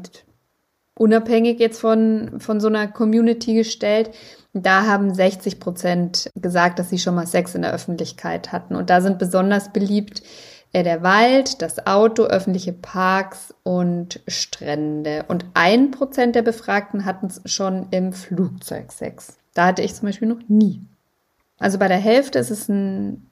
[SPEAKER 3] unabhängig jetzt von, von so einer Community gestellt. Da haben 60 Prozent gesagt, dass sie schon mal Sex in der Öffentlichkeit hatten. Und da sind besonders beliebt äh, der Wald, das Auto, öffentliche Parks und Strände. Und ein Prozent der Befragten hatten es schon im Flugzeug Sex. Da hatte ich zum Beispiel noch nie. Also bei der Hälfte ist es ein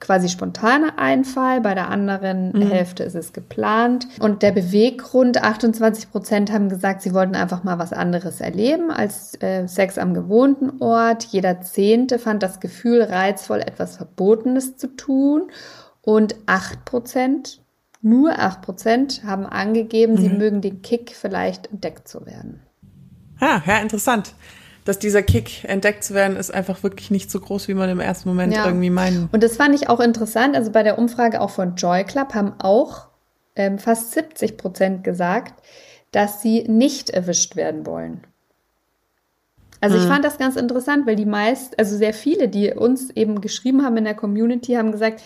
[SPEAKER 3] quasi spontaner Einfall, bei der anderen mhm. Hälfte ist es geplant. Und der Beweggrund, 28 Prozent haben gesagt, sie wollten einfach mal was anderes erleben als äh, Sex am gewohnten Ort. Jeder Zehnte fand das Gefühl reizvoll, etwas Verbotenes zu tun. Und 8 Prozent, nur 8 Prozent, haben angegeben, mhm. sie mögen den Kick, vielleicht entdeckt zu werden.
[SPEAKER 2] Ja, ja, interessant. Dass dieser Kick entdeckt zu werden, ist einfach wirklich nicht so groß, wie man im ersten Moment
[SPEAKER 3] Ja.
[SPEAKER 2] irgendwie meinen.
[SPEAKER 3] Und das fand ich auch interessant. Also bei der Umfrage auch von Joy Club haben auch ähm, fast 70 Prozent gesagt, dass sie nicht erwischt werden wollen. Also ich fand das ganz interessant, weil die meist, also sehr viele, die uns eben geschrieben haben in der Community, haben gesagt,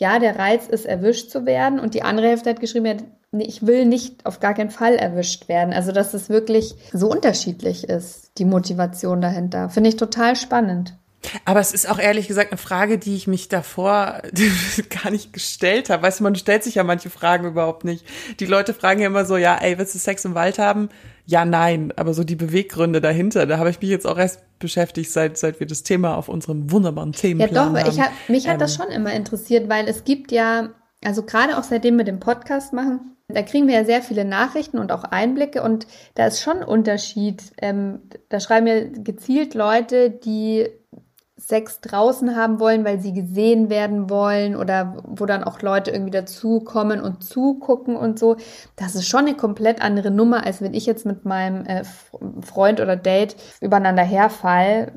[SPEAKER 3] ja, der Reiz ist erwischt zu werden. Und die andere Hälfte hat geschrieben, ja, ich will nicht auf gar keinen Fall erwischt werden. Also dass es wirklich so unterschiedlich ist, die Motivation dahinter. Finde ich total spannend.
[SPEAKER 2] Aber es ist auch ehrlich gesagt eine Frage, die ich mich davor gar nicht gestellt habe. Weißt du, man stellt sich ja manche Fragen überhaupt nicht. Die Leute fragen ja immer so, ja, ey, willst du Sex im Wald haben? Ja, nein. Aber so die Beweggründe dahinter, da habe ich mich jetzt auch erst beschäftigt, seit, seit wir das Thema auf unserem wunderbaren
[SPEAKER 3] Ja,
[SPEAKER 2] Themenplan
[SPEAKER 3] doch,
[SPEAKER 2] haben.
[SPEAKER 3] ich hab, mich hat das
[SPEAKER 2] Ähm,
[SPEAKER 3] schon immer interessiert, weil es gibt ja, also gerade auch seitdem wir den Podcast machen, da kriegen wir ja sehr viele Nachrichten und auch Einblicke und da ist schon ein Unterschied. Ähm, da schreiben ja gezielt Leute, die Sex draußen haben wollen, weil sie gesehen werden wollen oder wo dann auch Leute irgendwie dazukommen und zugucken und so. Das ist schon eine komplett andere Nummer, als wenn ich jetzt mit meinem äh, Freund oder Date übereinander herfall,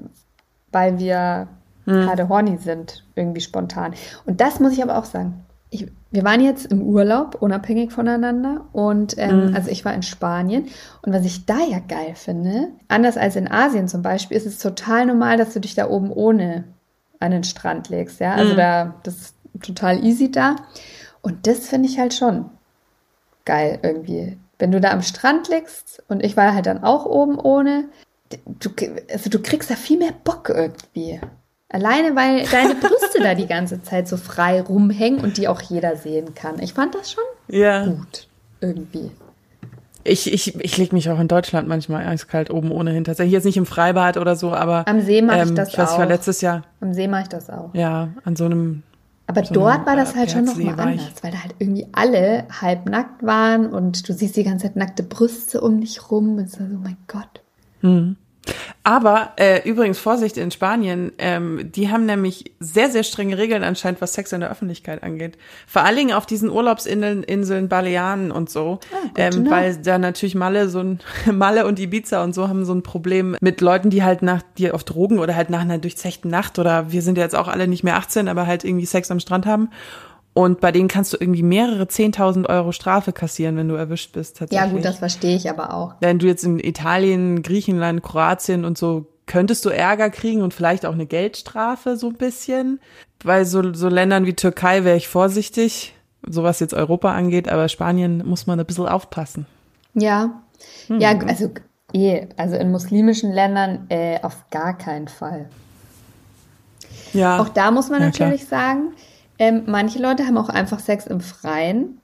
[SPEAKER 3] weil wir gerade horny sind, irgendwie spontan. Und das muss ich aber auch sagen. Ich, wir waren jetzt im Urlaub, unabhängig voneinander. Und ähm, also ich war in Spanien. Und was ich da ja geil finde, anders als in Asien zum Beispiel, ist es total normal, dass du dich da oben ohne an den Strand legst. Ja, also da, das ist total easy da. Und das finde ich halt schon geil irgendwie. Wenn du da am Strand liegst und ich war halt dann auch oben ohne, du, also du kriegst da viel mehr Bock irgendwie. Alleine, weil deine Brüste da die ganze Zeit so frei rumhängen und die auch jeder sehen kann. Ich fand das schon
[SPEAKER 2] ja.
[SPEAKER 3] gut. Irgendwie.
[SPEAKER 2] Ich, ich, ich lege mich auch in Deutschland manchmal eiskalt oben ohnehin. Tatsächlich jetzt nicht im Freibad oder so, aber
[SPEAKER 3] Am See mache ich
[SPEAKER 2] ähm,
[SPEAKER 3] das
[SPEAKER 2] ich weiß, ich war
[SPEAKER 3] auch.
[SPEAKER 2] letztes Jahr,
[SPEAKER 3] Am See mache ich das auch.
[SPEAKER 2] ja, an so einem
[SPEAKER 3] Aber
[SPEAKER 2] So
[SPEAKER 3] dort
[SPEAKER 2] ein,
[SPEAKER 3] war das
[SPEAKER 2] äh,
[SPEAKER 3] halt schon noch
[SPEAKER 2] Bergsee
[SPEAKER 3] mal
[SPEAKER 2] war ich.
[SPEAKER 3] anders, weil da halt irgendwie alle halb nackt waren und du siehst die ganze Zeit nackte Brüste um dich rum. Und so, oh mein Gott.
[SPEAKER 2] Aber äh, übrigens Vorsicht in Spanien, ähm, die haben nämlich sehr, sehr strenge Regeln anscheinend, was Sex in der Öffentlichkeit angeht. Vor allen Dingen auf diesen Urlaubsinseln, Inseln Balearen und so,
[SPEAKER 3] Ah,
[SPEAKER 2] ähm, weil da natürlich Malle so ein Malle und Ibiza und so haben so ein Problem mit Leuten, die halt nach die auf Drogen oder halt nach einer durchzechten Nacht oder wir sind ja jetzt auch alle nicht mehr 18, aber halt irgendwie Sex am Strand haben. Und bei denen kannst du irgendwie mehrere 10.000 Euro Strafe kassieren, wenn du erwischt bist.
[SPEAKER 3] Ja
[SPEAKER 2] Tatsächlich.
[SPEAKER 3] gut, das verstehe ich aber auch.
[SPEAKER 2] Wenn du jetzt in Italien, Griechenland, Kroatien und so, könntest du Ärger kriegen und vielleicht auch eine Geldstrafe so ein bisschen. Bei so, so Ländern wie Türkei wäre ich vorsichtig, so was jetzt Europa angeht, aber Spanien muss man ein bisschen aufpassen.
[SPEAKER 3] Ja. Ja, also eh, also in muslimischen Ländern äh, auf gar keinen Fall.
[SPEAKER 2] Ja.
[SPEAKER 3] Auch da muss man
[SPEAKER 2] Ja, klar.
[SPEAKER 3] natürlich sagen, ähm, manche Leute haben auch einfach Sex im Freien.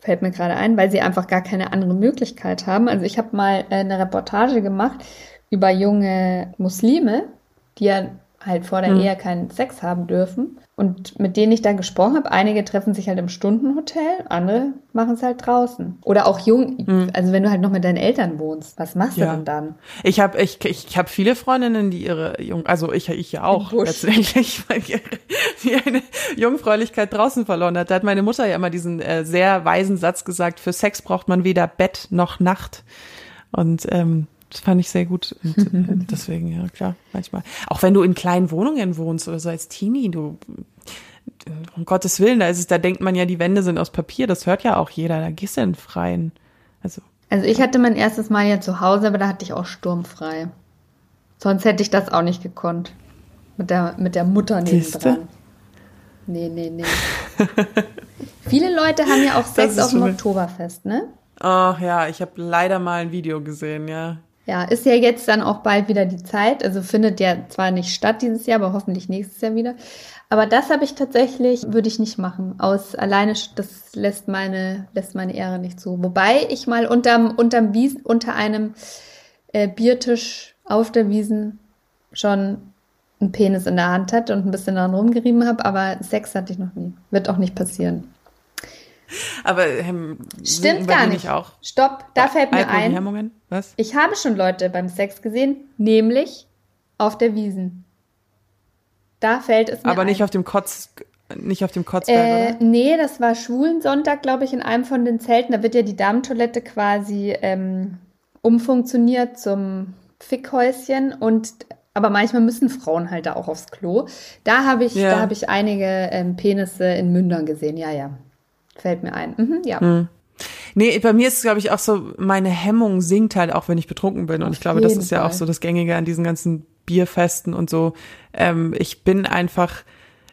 [SPEAKER 3] Fällt mir gerade ein, weil sie einfach gar keine andere Möglichkeit haben. Also ich habe mal äh, eine Reportage gemacht über junge Muslime, die ja halt vor der Ehe keinen Sex haben dürfen. Und mit denen ich dann gesprochen habe, einige treffen sich halt im Stundenhotel, andere machen es halt draußen. Oder auch jung, also wenn du halt noch mit deinen Eltern wohnst, was machst du
[SPEAKER 2] Ja.
[SPEAKER 3] denn dann?
[SPEAKER 2] Ich habe ich, ich hab viele Freundinnen, die ihre Jung, also ich, ich ja auch letztendlich, weil die eine Jungfräulichkeit draußen verloren hat. Da hat meine Mutter ja immer diesen äh, sehr weisen Satz gesagt, für Sex braucht man weder Bett noch Nacht. Und ähm, das fand ich sehr gut. Und äh, deswegen, ja klar, manchmal. Auch wenn du in kleinen Wohnungen wohnst oder so als Teenie, du um Gottes Willen, da ist es, da denkt man ja, die Wände sind aus Papier, das hört ja auch jeder, da gehst du in Freien. Also
[SPEAKER 3] Also ich hatte mein erstes Mal ja zu Hause, aber da hatte ich auch sturmfrei. Sonst hätte ich das auch nicht gekonnt. Mit der, mit der Mutter
[SPEAKER 2] Siehste?
[SPEAKER 3] nebendran. Nee, nee, nee. Viele Leute haben ja auch Sex auf dem Oktoberfest, ne?
[SPEAKER 2] Ach ja, ich habe leider mal ein Video gesehen, ja.
[SPEAKER 3] Ja, ist ja jetzt dann auch bald wieder die Zeit. Also findet ja zwar nicht statt dieses Jahr, aber hoffentlich nächstes Jahr wieder. Aber das habe ich tatsächlich, würde ich nicht machen. Aus alleine, das lässt meine, lässt meine Ehre nicht zu. Wobei ich mal unterm, unterm Wiesen, unter einem äh, Biertisch auf der Wiesen schon einen Penis in der Hand hatte und ein bisschen daran rumgerieben habe, aber Sex hatte ich noch nie. Wird auch nicht passieren.
[SPEAKER 2] Aber ähm,
[SPEAKER 3] Stimmt gar nicht.
[SPEAKER 2] auch.
[SPEAKER 3] Stopp, da fällt mir ein.
[SPEAKER 2] Ja, Moment, was?
[SPEAKER 3] Ich habe schon Leute beim Sex gesehen, nämlich auf der Wiesen. Da fällt es mir
[SPEAKER 2] Aber
[SPEAKER 3] ein.
[SPEAKER 2] nicht auf dem Kotz, nicht auf dem Kotzberg,
[SPEAKER 3] äh,
[SPEAKER 2] oder?
[SPEAKER 3] nee, das war Schwulensonntag, glaube ich, in einem von den Zelten. Da wird ja die Damentoilette quasi ähm, umfunktioniert zum Fickhäuschen und aber manchmal müssen Frauen halt da auch aufs Klo. Da habe ich,
[SPEAKER 2] Ja.
[SPEAKER 3] da habe ich einige ähm, Penisse in Mündern gesehen. Ja, ja. Fällt mir ein. Mhm, ja.
[SPEAKER 2] Nee, bei mir ist es, glaube ich, auch so, meine Hemmung sinkt halt auch, wenn ich betrunken bin. Und ich glaube, das ist ja auch so das Gängige an diesen ganzen Bierfesten und so. Ähm, ich bin einfach,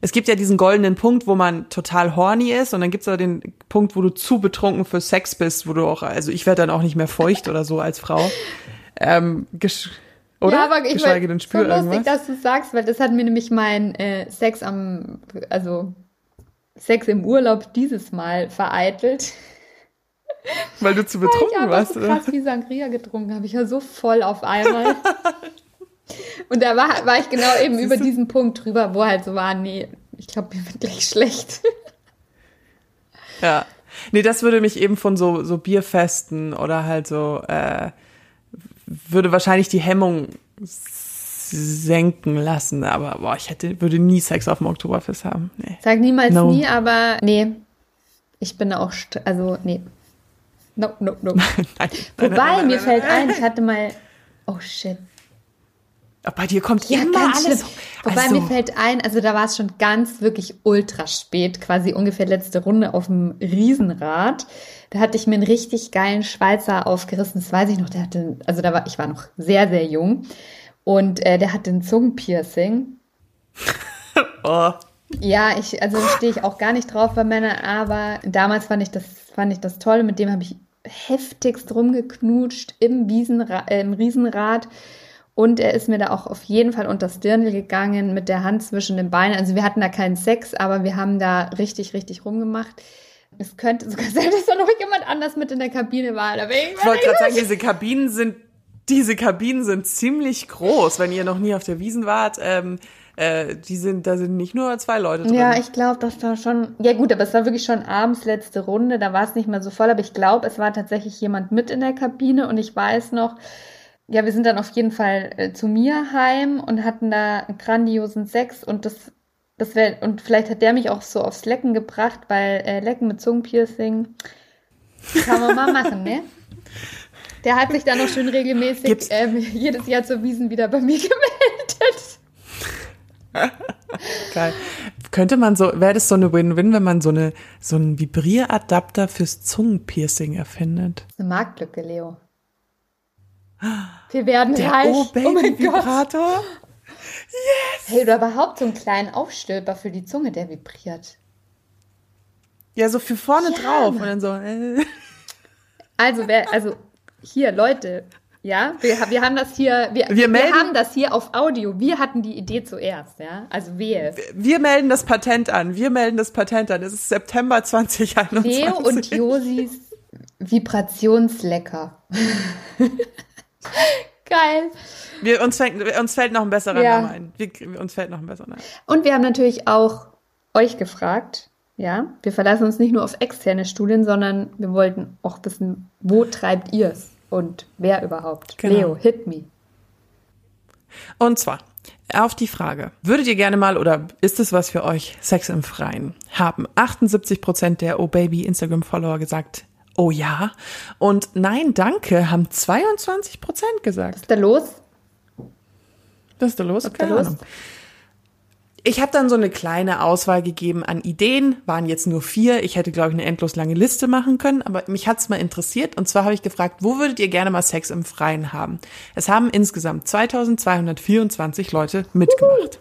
[SPEAKER 2] es gibt ja diesen goldenen Punkt, wo man total horny ist und dann gibt's aber den Punkt, wo du zu betrunken für Sex bist, wo du auch, also ich werde dann auch nicht mehr feucht oder so als Frau. Ähm, oder?
[SPEAKER 3] Ja, aber ich
[SPEAKER 2] Geschweige denn
[SPEAKER 3] so lustig,
[SPEAKER 2] irgendwas.
[SPEAKER 3] dass du sagst, weil das hat mir nämlich mein äh, Sex am, also Sex im Urlaub dieses Mal vereitelt.
[SPEAKER 2] Weil du zu
[SPEAKER 3] Ich
[SPEAKER 2] betrunken
[SPEAKER 3] habe
[SPEAKER 2] warst,
[SPEAKER 3] so
[SPEAKER 2] oder?
[SPEAKER 3] krass wie Sangria getrunken, habe ich ja so voll auf einmal. Und da war, war ich genau eben über diesen Punkt drüber, wo halt so war, nee, ich glaube, mir wird gleich schlecht.
[SPEAKER 2] Ja. Nee, das würde mich eben von so, so Bierfesten oder halt so, äh, würde wahrscheinlich die Hemmung senken lassen, aber boah, ich hätte, würde nie Sex auf dem Oktoberfest haben. Nee.
[SPEAKER 3] Sag niemals
[SPEAKER 2] No.
[SPEAKER 3] nie, aber nee, ich bin auch, also nee. No, no, no.
[SPEAKER 2] Nein,
[SPEAKER 3] Wobei,
[SPEAKER 2] nein,
[SPEAKER 3] mir fällt ein, ich hatte mal, oh shit.
[SPEAKER 2] Bei dir kommt
[SPEAKER 3] Ja,
[SPEAKER 2] immer
[SPEAKER 3] ganz
[SPEAKER 2] alles.
[SPEAKER 3] schlimm. Wobei
[SPEAKER 2] also,
[SPEAKER 3] mir fällt ein, also da war es schon ganz wirklich ultra spät, quasi ungefähr letzte Runde auf dem Riesenrad. Da hatte ich mir einen richtig geilen Schweizer aufgerissen, das weiß ich noch, der hatte, also da war, ich war noch sehr, sehr jung. Und äh, der hatte ein Zungenpiercing.
[SPEAKER 2] oh,
[SPEAKER 3] Ja, ich, also stehe ich auch gar nicht drauf bei Männern, aber damals fand ich das, fand ich das toll. Mit dem habe ich heftigst rumgeknutscht im, Wiesenra äh, im Riesenrad. Und er ist mir da auch auf jeden Fall unter das Dirndl gegangen mit der Hand zwischen den Beinen. Also wir hatten da keinen Sex, aber wir haben da richtig, richtig rumgemacht. Es könnte sogar sein, dass da noch jemand anders mit in der Kabine war. Ich
[SPEAKER 2] wollte gerade sagen, diese Kabinen sind, diese Kabinen sind ziemlich groß. Wenn ihr noch nie auf der Wiesen wart, ähm, äh, die sind, da sind nicht nur zwei Leute drin.
[SPEAKER 3] Ja, ich glaube, das war schon. Ja, gut, aber es war wirklich schon abends letzte Runde. Da war es nicht mehr so voll, aber ich glaube, es war tatsächlich jemand mit in der Kabine und ich weiß noch, ja, wir sind dann auf jeden Fall äh, zu mir heim und hatten da einen grandiosen Sex und das, das wäre, und vielleicht hat der mich auch so aufs Lecken gebracht, weil äh, Lecken mit Zungenpiercing kann man mal machen, ne? Der hat sich dann noch schön regelmäßig ähm, jedes Jahr zur Wiesen wieder bei mir gemeldet.
[SPEAKER 2] Geil. Könnte man so, wäre das so eine Win-Win, wenn man so eine, so einen Vibieradapter fürs Zungenpiercing erfindet?
[SPEAKER 3] Das ist eine Marktlücke, Leo. Wir werden
[SPEAKER 2] Der
[SPEAKER 3] reich.
[SPEAKER 2] Oh Baby
[SPEAKER 3] mein Gott.
[SPEAKER 2] Vibrator?
[SPEAKER 3] Hey, oder überhaupt so einen kleinen Aufstülper für die Zunge, der vibriert.
[SPEAKER 2] Ja, so für vorne
[SPEAKER 3] Ja,
[SPEAKER 2] drauf und dann so. Äh.
[SPEAKER 3] Also, wer, also hier, Leute, ja, wir, wir haben das hier, wir,
[SPEAKER 2] Wir
[SPEAKER 3] wir, haben das hier auf Audio. Wir hatten die Idee zuerst, ja. Also wehe.
[SPEAKER 2] Wir melden das Patent an. Wir melden das Patent an. Es ist September 2021.
[SPEAKER 3] Leo und Josis Vibrationslecker. Geil.
[SPEAKER 2] Wir, uns, fängt, uns fällt noch ein besserer
[SPEAKER 3] Ja.
[SPEAKER 2] Name ein. Wir, uns fällt noch ein besserer Name.
[SPEAKER 3] Und wir haben natürlich auch euch gefragt, ja, wir verlassen uns nicht nur auf externe Studien, sondern wir wollten auch wissen, wo treibt ihr es und wer überhaupt?
[SPEAKER 2] Genau.
[SPEAKER 3] Leo, hit me.
[SPEAKER 2] Und zwar auf die Frage, würdet ihr gerne mal oder ist es was für euch, Sex im Freien? Haben 78 Prozent der Oh Baby Instagram-Follower gesagt, oh ja. Und nein, danke, haben 22 Prozent gesagt.
[SPEAKER 3] Was ist da los?
[SPEAKER 2] Was ist da los? Keine? Ahnung. Ich habe dann so eine kleine Auswahl gegeben an Ideen, waren jetzt nur vier. Ich hätte, glaube ich, eine endlos lange Liste machen können, aber mich hat's mal interessiert. Und zwar habe ich gefragt, wo würdet ihr gerne mal Sex im Freien haben? Es haben insgesamt 2224 Leute mitgemacht.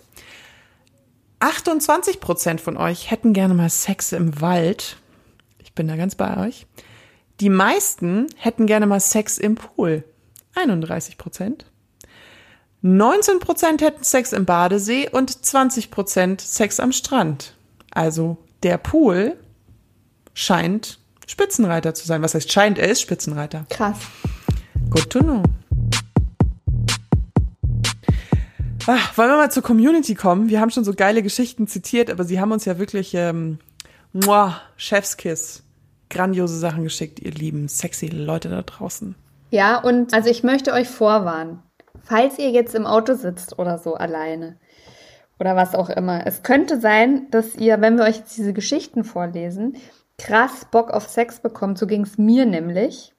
[SPEAKER 2] 28 Prozent von euch hätten gerne mal Sex im Wald. Ich bin da ganz bei euch. Die meisten hätten gerne mal Sex im Pool. 31 Prozent. 19 Prozent hätten Sex im Badesee und 20 Prozent Sex am Strand. Also der Pool scheint Spitzenreiter zu sein. Was heißt scheint? Er ist Spitzenreiter.
[SPEAKER 3] Krass.
[SPEAKER 2] Good to know. Ah, wollen wir mal zur Community kommen? Wir haben schon so geile Geschichten zitiert, aber sie haben uns ja wirklich ähm, muah, Chefskiss. Grandiose Sachen geschickt, ihr lieben, sexy Leute da draußen.
[SPEAKER 3] Ja, und also ich möchte euch vorwarnen, falls ihr jetzt im Auto sitzt oder so alleine oder was auch immer, es könnte sein, dass ihr, wenn wir euch jetzt diese Geschichten vorlesen, krass Bock auf Sex bekommt. So ging es mir nämlich.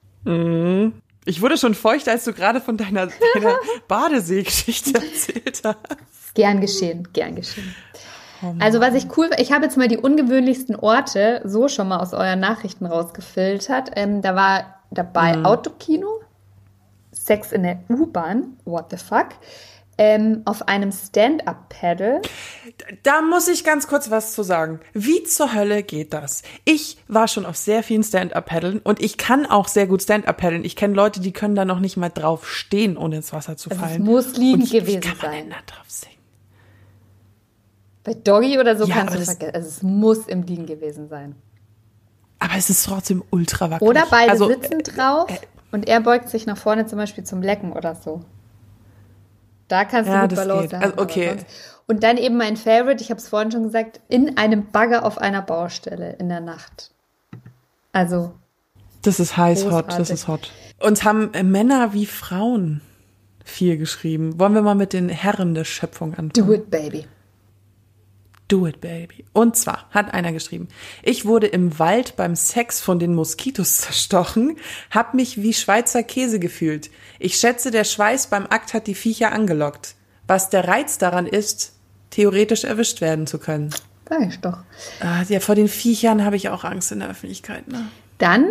[SPEAKER 2] Ich wurde schon feucht, als du gerade von deiner, deiner Badeseegeschichte erzählt hast.
[SPEAKER 3] Gern geschehen, gern geschehen. Also was ich cool, ich habe jetzt mal die ungewöhnlichsten Orte so schon mal aus euren Nachrichten rausgefiltert. Ähm, da war dabei
[SPEAKER 2] Mhm.
[SPEAKER 3] Autokino, Sex in der U-Bahn, what the fuck, ähm, auf einem Stand-up-Paddle.
[SPEAKER 2] Da muss ich ganz kurz was zu sagen. Wie zur Hölle geht das? Ich war schon auf sehr vielen Stand-Up-Paddeln und ich kann auch sehr gut Stand-Up-Paddeln. Ich kenne Leute, die können da noch nicht mal drauf stehen, ohne ins Wasser zu
[SPEAKER 3] Also es
[SPEAKER 2] fallen.
[SPEAKER 3] muss liegend
[SPEAKER 2] Und wie
[SPEAKER 3] gewesen
[SPEAKER 2] kann man
[SPEAKER 3] sein.
[SPEAKER 2] denn da drauf singen?
[SPEAKER 3] Bei Doggy oder so
[SPEAKER 2] Ja,
[SPEAKER 3] kannst du
[SPEAKER 2] das-
[SPEAKER 3] vergessen. Also es muss im Liegen gewesen sein.
[SPEAKER 2] Aber es ist trotzdem ultra wackelig.
[SPEAKER 3] Oder beide
[SPEAKER 2] also,
[SPEAKER 3] sitzen drauf und er beugt sich nach vorne zum Beispiel zum Lecken oder so. Da kannst du
[SPEAKER 2] Ja,
[SPEAKER 3] gut
[SPEAKER 2] das
[SPEAKER 3] Balance haben.
[SPEAKER 2] Also, okay.
[SPEAKER 3] Und dann eben mein Favorite, ich habe es vorhin schon gesagt, in einem Bagger auf einer Baustelle in der Nacht. Also,
[SPEAKER 2] Das ist heiß hot, das
[SPEAKER 3] Großartig.
[SPEAKER 2] ist hot. Und haben äh, Männer wie Frauen viel geschrieben. Wollen wir mal mit den Herren der Schöpfung anfangen?
[SPEAKER 3] do it, baby.
[SPEAKER 2] Do it, baby. Und zwar hat einer geschrieben, ich wurde im Wald beim Sex von den Moskitos zerstochen, hab mich wie Schweizer Käse gefühlt. Ich schätze, der Schweiß beim Akt hat die Viecher angelockt. Was der Reiz daran ist, theoretisch erwischt werden zu können.
[SPEAKER 3] Sag ich doch.
[SPEAKER 2] Ah, ja, vor den Viechern habe ich auch Angst in der Öffentlichkeit. Ne?
[SPEAKER 3] Dann,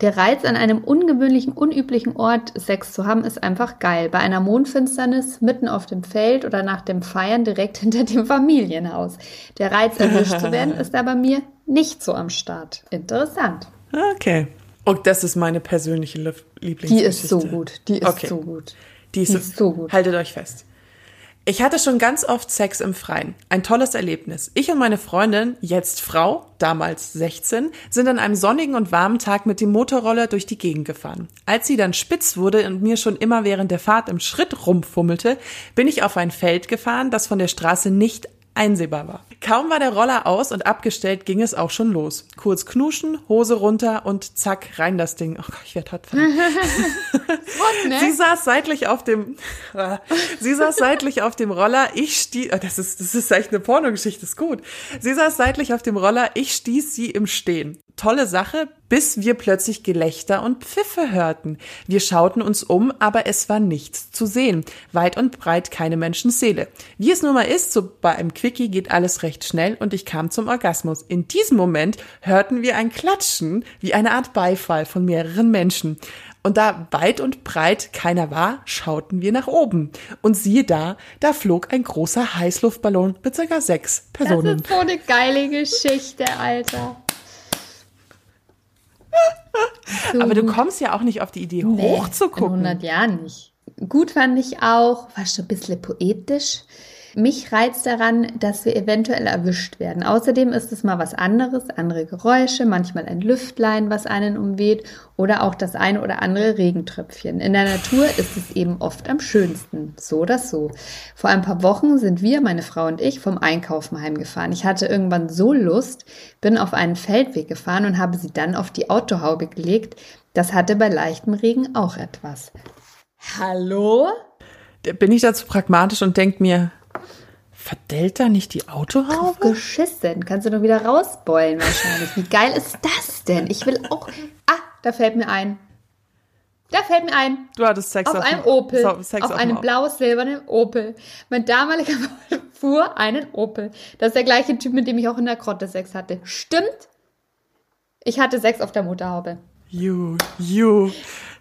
[SPEAKER 3] der Reiz an einem ungewöhnlichen, unüblichen Ort Sex zu haben, ist einfach geil. Bei einer Mondfinsternis, mitten auf dem Feld oder nach dem Feiern direkt hinter dem Familienhaus. Der Reiz, erwischt zu werden, ist da bei mir nicht so am Start. Interessant.
[SPEAKER 2] Okay. Und das ist meine persönliche Lif-
[SPEAKER 3] Die
[SPEAKER 2] Lieblingsgeschichte.
[SPEAKER 3] ist so gut. Die ist
[SPEAKER 2] Okay.
[SPEAKER 3] so gut.
[SPEAKER 2] Die ist,
[SPEAKER 3] Die ist so gut.
[SPEAKER 2] Haltet euch fest. Ich hatte schon ganz oft Sex im Freien. Ein tolles Erlebnis. Ich und meine Freundin, jetzt Frau, damals 16, sind an einem sonnigen und warmen Tag mit dem Motorroller durch die Gegend gefahren. Als sie dann spitz wurde und mir schon immer während der Fahrt im Schritt rumfummelte, bin ich auf ein Feld gefahren, das von der Straße nicht einsehbar war. Kaum war der Roller aus und abgestellt, ging es auch schon los. Kurz knuschen, Hose runter und zack, rein das Ding. Oh Gott, ich werde hot. verdammt.
[SPEAKER 3] ne?
[SPEAKER 2] Sie saß seitlich auf dem, sie saß seitlich auf dem Roller, ich stieß, oh, das ist, das ist echt eine Pornogeschichte, ist gut. Sie saß seitlich auf dem Roller, ich stieß sie im Stehen. Tolle Sache, bis wir plötzlich Gelächter und Pfiffe hörten. Wir schauten uns um, aber es war nichts zu sehen. Weit und breit keine Menschenseele. Wie es nun mal ist, so bei einem Quickie geht alles recht schnell und ich kam zum Orgasmus. In diesem Moment hörten wir ein Klatschen, wie eine Art Beifall von mehreren Menschen. Und da weit und breit keiner war, schauten wir nach oben. Und siehe da, da flog ein großer Heißluftballon mit circa sechs
[SPEAKER 3] Das
[SPEAKER 2] Personen.
[SPEAKER 3] ist so eine geile Geschichte, Alter. So
[SPEAKER 2] Aber du kommst ja auch nicht auf die Idee,
[SPEAKER 3] Nee, In
[SPEAKER 2] hochzugucken.
[SPEAKER 3] 100 Jahren nicht. Gut fand ich auch, war schon ein bisschen poetisch. Mich reizt daran, dass wir eventuell erwischt werden. Außerdem ist es mal was anderes, andere Geräusche, manchmal ein Lüftlein, was einen umweht oder auch das eine oder andere Regentröpfchen. In der Natur ist es eben oft am schönsten. So oder so. Vor ein paar Wochen sind wir, meine Frau und ich, vom Einkaufen heimgefahren. Ich hatte irgendwann so Lust, bin auf einen Feldweg gefahren und habe sie dann auf die Autohaube gelegt. Das hatte bei leichtem Regen auch etwas. Hallo?
[SPEAKER 2] Bin ich dazu pragmatisch und denk mir, verdellt da nicht die Autohaube?
[SPEAKER 3] Geschissen. Kannst du nur wieder rausbeulen wahrscheinlich. Wie geil ist das denn? Ich will auch. Ah, da fällt mir ein. Da fällt mir ein.
[SPEAKER 2] Du hattest Sex
[SPEAKER 3] Auf
[SPEAKER 2] auf,
[SPEAKER 3] einem Opel.
[SPEAKER 2] Sex
[SPEAKER 3] auf
[SPEAKER 2] dem
[SPEAKER 3] einem blau-silbernen Opel. Mein damaliger Freund fuhr einen Opel. Das ist der gleiche Typ, mit dem ich auch in der Grotte Sex hatte. Stimmt? Ich hatte Sex auf der Motorhaube.
[SPEAKER 2] You, you.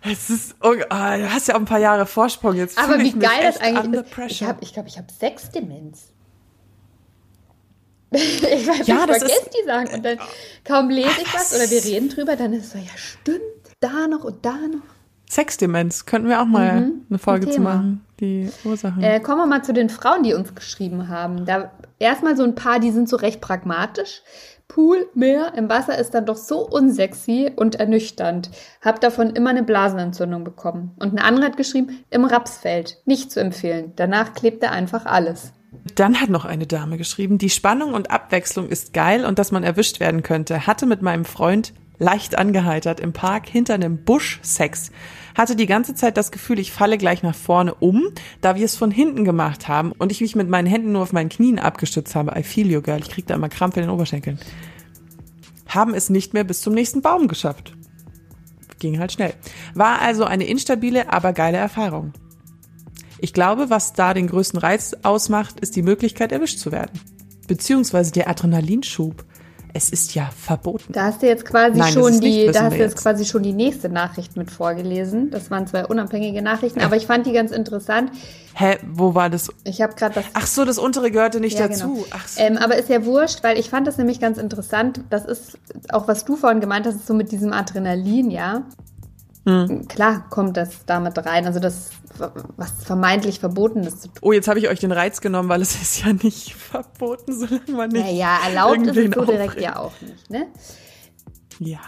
[SPEAKER 2] Es ist, oh, du hast ja auch ein paar Jahre Vorsprung jetzt.
[SPEAKER 3] Aber wie geil das eigentlich ist. Ich glaube, ich habe Sexdemenz. ich weiß,
[SPEAKER 2] Ja,
[SPEAKER 3] ich
[SPEAKER 2] das
[SPEAKER 3] vergesse
[SPEAKER 2] ist-
[SPEAKER 3] die Sachen. Und dann kaum lese ich was
[SPEAKER 2] das-
[SPEAKER 3] oder wir reden drüber, dann ist es so, ja, stimmt, da noch und da noch.
[SPEAKER 2] Sexdemenz. Könnten wir auch mal eine Folge zu
[SPEAKER 3] Thema.
[SPEAKER 2] machen. Die Ursachen.
[SPEAKER 3] Äh, kommen wir mal zu den Frauen, die uns geschrieben haben. Da erstmal so ein paar, die sind so recht pragmatisch. Pool, Meer im Wasser ist dann doch so unsexy und ernüchternd. Hab davon immer eine Blasenentzündung bekommen. Und ein anderer hat geschrieben, im Rapsfeld. Nicht zu empfehlen. Danach klebt er einfach alles.
[SPEAKER 2] Dann hat noch eine Dame geschrieben, die Spannung und Abwechslung ist geil und dass man erwischt werden könnte. Hatte mit meinem Freund leicht angeheitert im Park hinter einem Busch Sex. Hatte die ganze Zeit das Gefühl, ich falle gleich nach vorne um, da wir es von hinten gemacht haben und ich mich mit meinen Händen nur auf meinen Knien abgestützt habe. I feel you, girl. Ich krieg da immer Krampf in den Oberschenkeln. Haben es nicht mehr bis zum nächsten Baum geschafft. ging halt schnell. War also eine instabile, aber geile Erfahrung. Ich glaube, was da den größten Reiz ausmacht, ist die Möglichkeit, erwischt zu werden. Beziehungsweise der Adrenalinschub. Es ist ja verboten.
[SPEAKER 3] Da hast du jetzt quasi
[SPEAKER 2] Nein,
[SPEAKER 3] schon die, da hast du jetzt quasi schon die nächste Nachricht mit vorgelesen. Das waren zwei unabhängige Nachrichten, aber ich fand die ganz interessant.
[SPEAKER 2] Hä, wo war das?
[SPEAKER 3] Ich habe gerade das
[SPEAKER 2] Ach so, das untere gehörte nicht
[SPEAKER 3] Ja,
[SPEAKER 2] dazu.
[SPEAKER 3] genau.
[SPEAKER 2] Ach so.
[SPEAKER 3] Ähm, aber ist ja wurscht, weil ich fand das nämlich ganz interessant. Das ist auch, was du vorhin gemeint hast, so mit diesem Adrenalin, ja.
[SPEAKER 2] Hm.
[SPEAKER 3] Klar kommt das damit rein. Also das, was vermeintlich Verbotenes zu tun.
[SPEAKER 2] Oh, jetzt habe ich euch den Reiz genommen, weil es ist ja nicht verboten, solange man nicht.
[SPEAKER 3] Naja, erlaubt ist es so direkt ja auch nicht, ne?
[SPEAKER 2] Ja.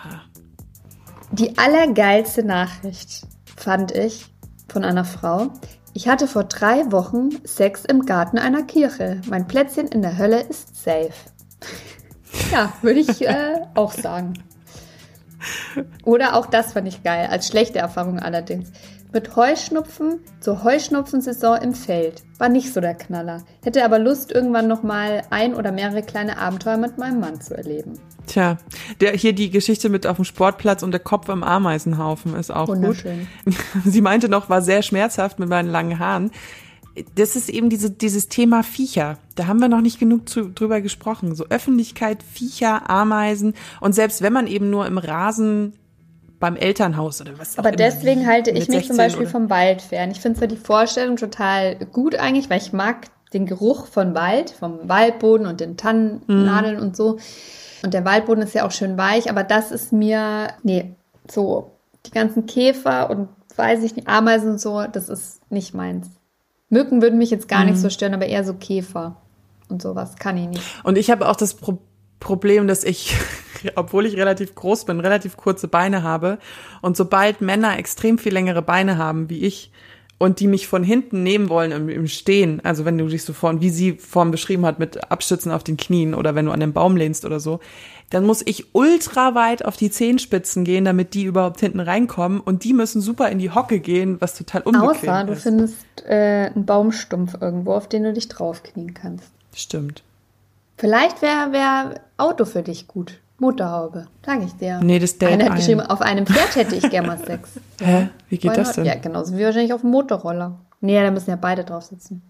[SPEAKER 3] Die allergeilste Nachricht fand ich von einer Frau. Ich hatte vor drei Wochen Sex im Garten einer Kirche. Mein Plätzchen in der Hölle ist safe. Ja, würde ich äh, auch sagen. Oder auch das fand ich geil, als schlechte Erfahrung allerdings. Mit Heuschnupfen zur Heuschnupfensaison im Feld. War nicht so der Knaller. Hätte aber Lust, irgendwann nochmal ein oder mehrere kleine Abenteuer mit meinem Mann zu erleben.
[SPEAKER 2] Tja, der hier die Geschichte mit auf dem Sportplatz und der Kopf im Ameisenhaufen ist auch gut. Sie meinte noch, war sehr schmerzhaft mit meinen langen Haaren. Das ist eben diese, dieses Thema Viecher. Da haben wir noch nicht genug zu, drüber gesprochen. So Öffentlichkeit, Viecher, Ameisen und selbst wenn man eben nur im Rasen beim Elternhaus oder was
[SPEAKER 3] Aber
[SPEAKER 2] immer
[SPEAKER 3] deswegen halte ich mich zum
[SPEAKER 2] 16
[SPEAKER 3] Beispiel
[SPEAKER 2] oder-
[SPEAKER 3] vom Wald fern. Ich finde zwar die Vorstellung total gut eigentlich, weil ich mag den Geruch von Wald, vom Waldboden und den Tannennadeln und so. Und der Waldboden ist ja auch schön weich, aber das ist mir, nee, so die ganzen Käfer und weiß ich nicht, Ameisen und so, das ist nicht meins. Mücken würden mich jetzt gar nicht so stören, aber eher so Käfer und sowas kann ich nicht.
[SPEAKER 2] Und ich habe auch das Pro Problem, dass ich, obwohl ich relativ groß bin, relativ kurze Beine habe. Und sobald Männer extrem viel längere Beine haben wie ich und die mich von hinten nehmen wollen im, im Stehen, also wenn du dich so vorn, wie sie vorhin beschrieben hat, mit Abstützen auf den Knien oder wenn du an den Baum lehnst oder so, dann muss ich ultra weit auf die Zehenspitzen gehen, damit die überhaupt hinten reinkommen. Und die müssen super in die Hocke gehen, was total unbequem
[SPEAKER 3] Außer du
[SPEAKER 2] ist.
[SPEAKER 3] findest äh, einen Baumstumpf irgendwo, auf den du dich draufknien kannst.
[SPEAKER 2] Stimmt.
[SPEAKER 3] Vielleicht wäre wär Auto für dich gut. Motorhaube, sag ich dir.
[SPEAKER 2] Nee, das dält
[SPEAKER 3] Einer hat
[SPEAKER 2] ein.
[SPEAKER 3] geschrieben, auf einem Pferd hätte ich gerne mal Sex.
[SPEAKER 2] Hä? Wie geht
[SPEAKER 3] Why
[SPEAKER 2] das denn?
[SPEAKER 3] Ja, genauso wie wahrscheinlich auf dem Motorroller. Nee, da müssen ja beide drauf sitzen.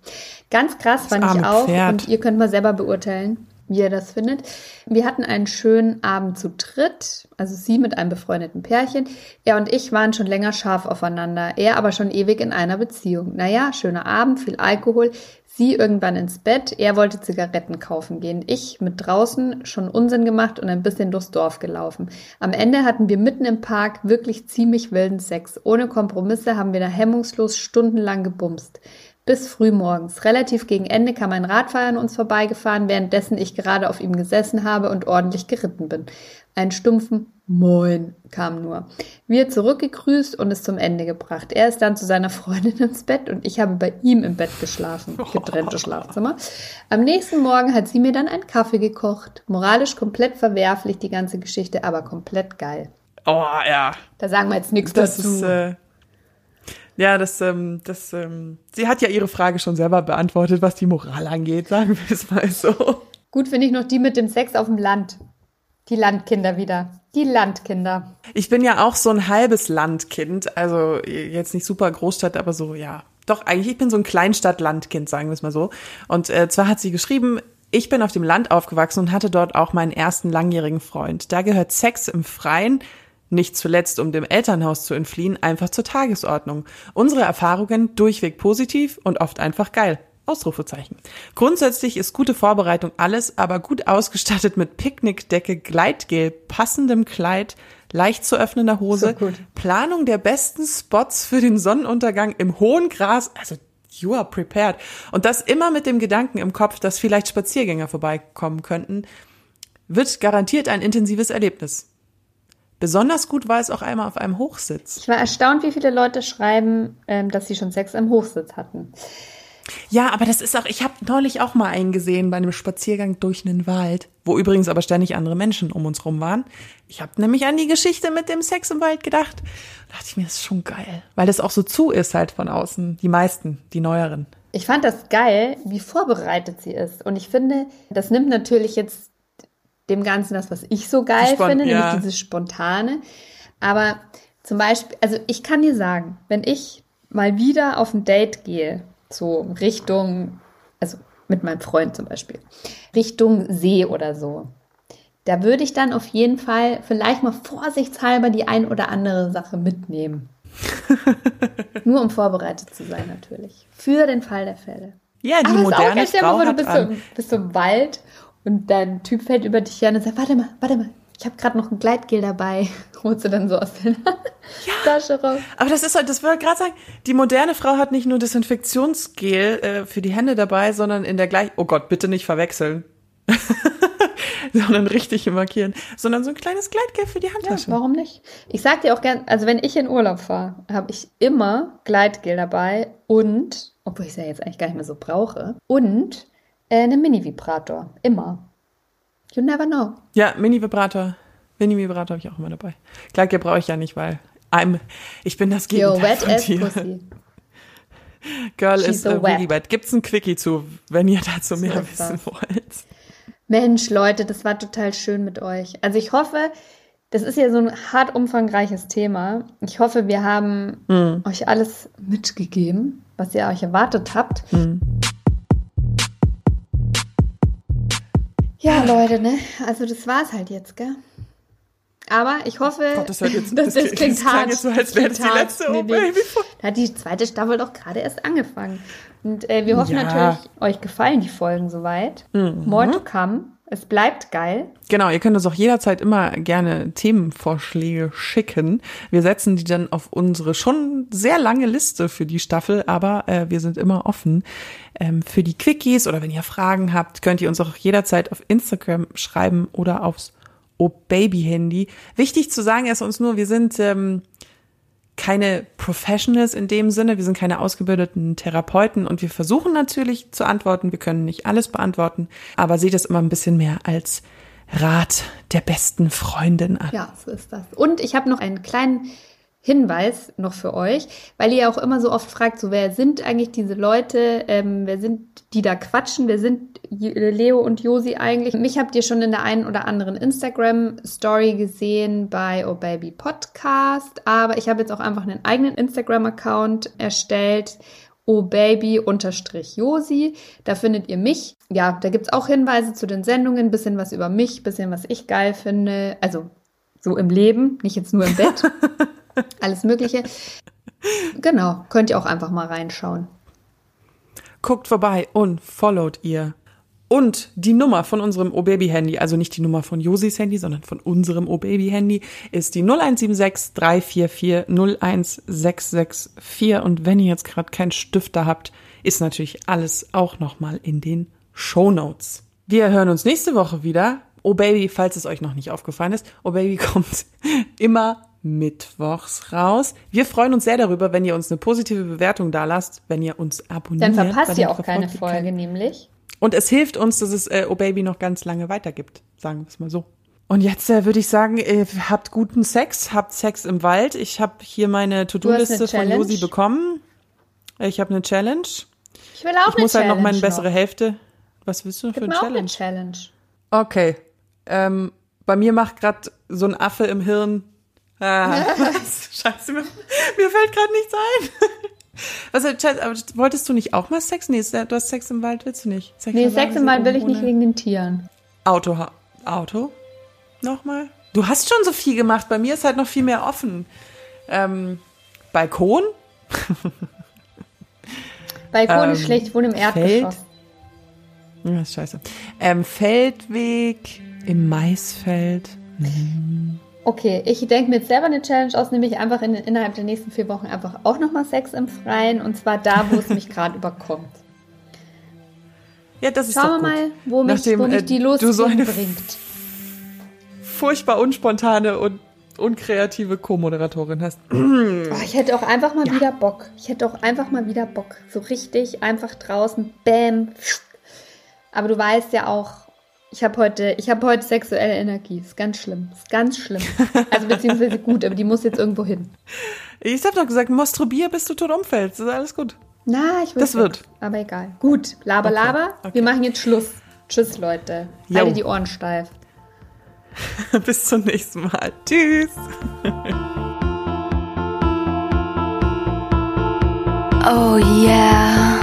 [SPEAKER 3] Ganz krass fand ich auch.
[SPEAKER 2] Pferd.
[SPEAKER 3] Und ihr könnt mal selber beurteilen, wie ihr das findet. Wir hatten einen schönen Abend zu dritt. Also sie mit einem befreundeten Pärchen. Er und ich waren schon länger scharf aufeinander. Er aber schon ewig in einer Beziehung. Naja, schöner Abend, viel Alkohol. Sie irgendwann ins Bett. Er wollte Zigaretten kaufen gehen. Ich mit draußen schon Unsinn gemacht und ein bisschen durchs Dorf gelaufen. Am Ende hatten wir mitten im Park wirklich ziemlich wilden Sex. Ohne Kompromisse haben wir da hemmungslos stundenlang gebumst. Bis frühmorgens. Relativ gegen Ende kam ein Radfahrer an uns vorbeigefahren, währenddessen ich gerade auf ihm gesessen habe und ordentlich geritten bin. Ein stumpfen Moin kam nur. Wir zurückgegrüßt und es zum Ende gebracht. Er ist dann zu seiner Freundin ins Bett und ich habe bei ihm im Bett geschlafen. Getrennte Schlafzimmer. Am nächsten Morgen hat sie mir dann einen Kaffee gekocht. Moralisch komplett verwerflich die ganze Geschichte, aber komplett geil.
[SPEAKER 2] Oh, ja.
[SPEAKER 3] Da sagen wir jetzt nichts
[SPEAKER 2] Das
[SPEAKER 3] dazu.
[SPEAKER 2] ist, äh, ja, das, ähm, das, ähm, sie hat ja ihre Frage schon selber beantwortet, was die Moral angeht, sagen wir es mal so.
[SPEAKER 3] Gut finde ich noch die mit dem Sex auf dem Land. Die Landkinder wieder. Die Landkinder.
[SPEAKER 2] Ich bin ja auch so ein halbes Landkind, also jetzt nicht super Großstadt, aber so, ja. Doch, eigentlich, ich bin so ein Kleinstadt-Landkind, sagen wir es mal so. Und äh, zwar hat sie geschrieben, ich bin auf dem Land aufgewachsen und hatte dort auch meinen ersten langjährigen Freund. Da gehört Sex im Freien, nicht zuletzt um dem Elternhaus zu entfliehen, einfach zur Tagesordnung. Unsere Erfahrungen durchweg positiv und oft einfach geil. Ausrufezeichen. Grundsätzlich ist gute Vorbereitung alles, aber gut ausgestattet mit Picknickdecke, Gleitgel, passendem Kleid, leicht zu öffnender Hose,
[SPEAKER 3] So.
[SPEAKER 2] Planung der besten Spots für den Sonnenuntergang im hohen Gras, also you are prepared. Und das immer mit dem Gedanken im Kopf, dass vielleicht Spaziergänger vorbeikommen könnten, wird garantiert ein intensives Erlebnis. Besonders gut war es auch einmal auf einem Hochsitz.
[SPEAKER 3] Ich war erstaunt, wie viele Leute schreiben, ähm, dass sie schon Sex am Hochsitz hatten.
[SPEAKER 2] Ja, aber das ist auch, ich habe neulich auch mal einen gesehen bei einem Spaziergang durch einen Wald, wo übrigens aber ständig andere Menschen um uns rum waren. Ich habe nämlich an die Geschichte mit dem Sex im Wald gedacht. Da dachte ich mir, das ist schon geil, weil das auch so zu ist halt von außen, die meisten, die neueren.
[SPEAKER 3] Ich fand das geil, wie vorbereitet sie ist. Und ich finde, das nimmt natürlich jetzt dem Ganzen das, was ich so geil
[SPEAKER 2] Spon-
[SPEAKER 3] finde,
[SPEAKER 2] ja.
[SPEAKER 3] nämlich dieses Spontane. Aber Zum Beispiel, also ich kann dir sagen, wenn ich mal wieder auf ein Date gehe, so Richtung, also mit meinem Freund zum Beispiel, Richtung See oder so, da würde ich dann auf jeden Fall vielleicht mal vorsichtshalber die ein oder andere Sache mitnehmen. Nur um vorbereitet zu sein, natürlich. Für den Fall der Fälle.
[SPEAKER 2] Ja, die
[SPEAKER 3] Aber es ist auch
[SPEAKER 2] moderne Frau
[SPEAKER 3] vor,
[SPEAKER 2] hat
[SPEAKER 3] du bist,
[SPEAKER 2] an.
[SPEAKER 3] so, bist so im Wald und dein Typ fällt über dich her und sagt, warte mal, warte mal, ich habe gerade noch ein Gleitgel dabei. Holst du dann so aus der Tasche raus.
[SPEAKER 2] Aber das ist halt, das wollte ich gerade sagen, die moderne Frau hat nicht nur Desinfektionsgel äh, für die Hände dabei, sondern in der gleich, oh Gott, bitte nicht verwechseln. sondern richtig markieren, sondern so ein kleines Gleitgel für die
[SPEAKER 3] Ja,
[SPEAKER 2] Handtasche.
[SPEAKER 3] warum nicht? Ich sag dir auch gern, also wenn ich in Urlaub fahre, habe ich immer Gleitgel dabei und, obwohl ich es ja jetzt eigentlich gar nicht mehr so brauche, und äh, einen Mini-Vibrator. Immer. You never know.
[SPEAKER 2] Ja, Mini-Vibrator. Mini-Vibrator habe ich auch immer dabei. Gleitgel brauche ich ja nicht, weil I'm, ich bin das
[SPEAKER 3] Yo,
[SPEAKER 2] Gegenteil
[SPEAKER 3] wet
[SPEAKER 2] von
[SPEAKER 3] ass
[SPEAKER 2] dir.
[SPEAKER 3] pussy.
[SPEAKER 2] Girl
[SPEAKER 3] She's
[SPEAKER 2] is
[SPEAKER 3] so wet.
[SPEAKER 2] really wet. Gibt's ein Quickie zu, wenn ihr dazu mehr
[SPEAKER 3] ist
[SPEAKER 2] wissen wollt.
[SPEAKER 3] Mensch, Leute, das war total schön mit euch. Also ich hoffe, das ist ja so ein hart umfangreiches Thema. Ich hoffe, wir haben
[SPEAKER 2] Hm.
[SPEAKER 3] euch alles mitgegeben, was ihr euch erwartet habt.
[SPEAKER 2] Hm.
[SPEAKER 3] Ja, Leute, ne? Also das war's halt jetzt, gell? Aber ich hoffe,
[SPEAKER 2] Gott, das, jetzt,
[SPEAKER 3] das, das klingt
[SPEAKER 2] klang
[SPEAKER 3] hart.
[SPEAKER 2] jetzt so, als wäre das die letzte
[SPEAKER 3] Nee,
[SPEAKER 2] Oh
[SPEAKER 3] nee.
[SPEAKER 2] Baby.
[SPEAKER 3] Da hat die zweite Staffel doch gerade erst angefangen. Und äh, wir hoffen
[SPEAKER 2] Ja.
[SPEAKER 3] natürlich, euch gefallen die Folgen soweit.
[SPEAKER 2] Mhm.
[SPEAKER 3] More to come. Es bleibt geil.
[SPEAKER 2] Genau, ihr könnt uns auch jederzeit immer gerne Themenvorschläge schicken. Wir setzen die dann auf unsere schon sehr lange Liste für die Staffel, aber äh, wir sind immer offen ähm, für die Quickies oder wenn ihr Fragen habt, könnt ihr uns auch jederzeit auf Instagram schreiben oder aufs Oh Baby Handy. Wichtig zu sagen ist uns nur, wir sind ähm, keine Professionals in dem Sinne, wir sind keine ausgebildeten Therapeuten und wir versuchen natürlich zu antworten, wir können nicht alles beantworten, aber seht es immer ein bisschen mehr als Rat der besten Freundin an.
[SPEAKER 3] Ja, so ist das. Und ich habe noch einen kleinen Hinweis noch für euch, weil ihr auch immer so oft fragt, so wer sind eigentlich diese Leute, ähm, wer sind die da quatschen, wer sind J- Leo und Josi eigentlich? Mich habt ihr schon in der einen oder anderen Instagram-Story gesehen bei Oh Baby Podcast, aber ich habe jetzt auch einfach einen eigenen Instagram-Account erstellt, Oh Baby unterstrich Josi. Da findet ihr mich. Ja, da gibt's auch Hinweise zu den Sendungen, bisschen was über mich, bisschen was ich geil finde. Also so im Leben, nicht jetzt nur im Bett. Alles Mögliche. Genau, könnt ihr auch einfach mal reinschauen.
[SPEAKER 2] Guckt vorbei und followt ihr. Und die Nummer von unserem O-Baby-Handy, also nicht die Nummer von Josis Handy, sondern von unserem O-Baby-Handy, ist die 0176 344 01664. Und wenn ihr jetzt gerade keinen Stifter habt, ist natürlich alles auch nochmal in den Shownotes. Wir hören uns nächste Woche wieder. Oh Baby, falls es euch noch nicht aufgefallen ist, Oh Baby kommt immer mittwochs raus. Wir freuen uns sehr darüber, wenn ihr uns eine positive Bewertung da lasst, wenn ihr uns abonniert.
[SPEAKER 3] Dann verpasst ihr auch keine
[SPEAKER 2] ihr
[SPEAKER 3] Folge, nämlich.
[SPEAKER 2] und es hilft uns, dass es äh, Oh Baby noch ganz lange weitergibt, sagen wir es mal so. Und jetzt äh, würde ich sagen, äh, habt guten Sex, habt Sex im Wald. Ich habe hier meine To-Do-Liste
[SPEAKER 3] eine
[SPEAKER 2] von? Josi bekommen. Ich habe eine Challenge.
[SPEAKER 3] Ich will auch
[SPEAKER 2] Ich
[SPEAKER 3] eine
[SPEAKER 2] muss halt
[SPEAKER 3] Challenge
[SPEAKER 2] noch meine bessere Hälfte. Was willst du für
[SPEAKER 3] Gib
[SPEAKER 2] eine
[SPEAKER 3] mir auch
[SPEAKER 2] Challenge?
[SPEAKER 3] eine Challenge.
[SPEAKER 2] Okay. Ähm, bei mir macht gerade so ein Affe im Hirn. Ah, was? Scheiße, mir, mir fällt gerade nichts ein. Was, Chat, aber wolltest du nicht auch mal Sex? Nee, du hast Sex im Wald, willst du nicht? Sex
[SPEAKER 3] Nee,
[SPEAKER 2] im
[SPEAKER 3] Sex im Wald will ich nicht wegen den Tieren.
[SPEAKER 2] Auto. Auto? Nochmal? Du hast schon so viel gemacht. Bei mir ist halt noch viel mehr offen. Ähm, Balkon?
[SPEAKER 3] Balkon
[SPEAKER 2] Ähm,
[SPEAKER 3] ist schlecht, ich wohne im Erdgeschoss.
[SPEAKER 2] Ja, ist scheiße. Ähm, Feldweg im Maisfeld.
[SPEAKER 3] Okay, ich denke mir jetzt selber eine Challenge aus, nämlich einfach in, innerhalb der nächsten vier Wochen einfach auch nochmal Sex im Freien und zwar da, wo es mich gerade überkommt.
[SPEAKER 2] Ja, das ist
[SPEAKER 3] Schauen wir
[SPEAKER 2] doch gut.
[SPEAKER 3] mal, wo mich,
[SPEAKER 2] Nachdem,
[SPEAKER 3] wo mich
[SPEAKER 2] äh,
[SPEAKER 3] die Lust
[SPEAKER 2] so
[SPEAKER 3] bringt.
[SPEAKER 2] furchtbar unspontane und unkreative Co-Moderatorin hast.
[SPEAKER 3] Oh, ich hätte auch einfach mal wieder Bock. Ich hätte auch einfach mal wieder Bock. So richtig einfach draußen, bam. Aber du weißt ja auch, ich habe heute, ich heute sexuelle Energie. Ist ganz schlimm. Ist ganz schlimm. Also beziehungsweise gut, aber die muss jetzt irgendwo hin.
[SPEAKER 2] Ich habe doch gesagt, masturbier, bis du tot umfällst. Ist alles gut.
[SPEAKER 3] Na, ich will.
[SPEAKER 2] Das wird.
[SPEAKER 3] Aber egal. Gut, laber,
[SPEAKER 2] okay.
[SPEAKER 3] laber.
[SPEAKER 2] Okay.
[SPEAKER 3] Wir machen jetzt Schluss. Tschüss, Leute.
[SPEAKER 2] Jo.
[SPEAKER 3] Halte die Ohren steif.
[SPEAKER 2] bis zum nächsten Mal. Tschüss.
[SPEAKER 3] oh yeah.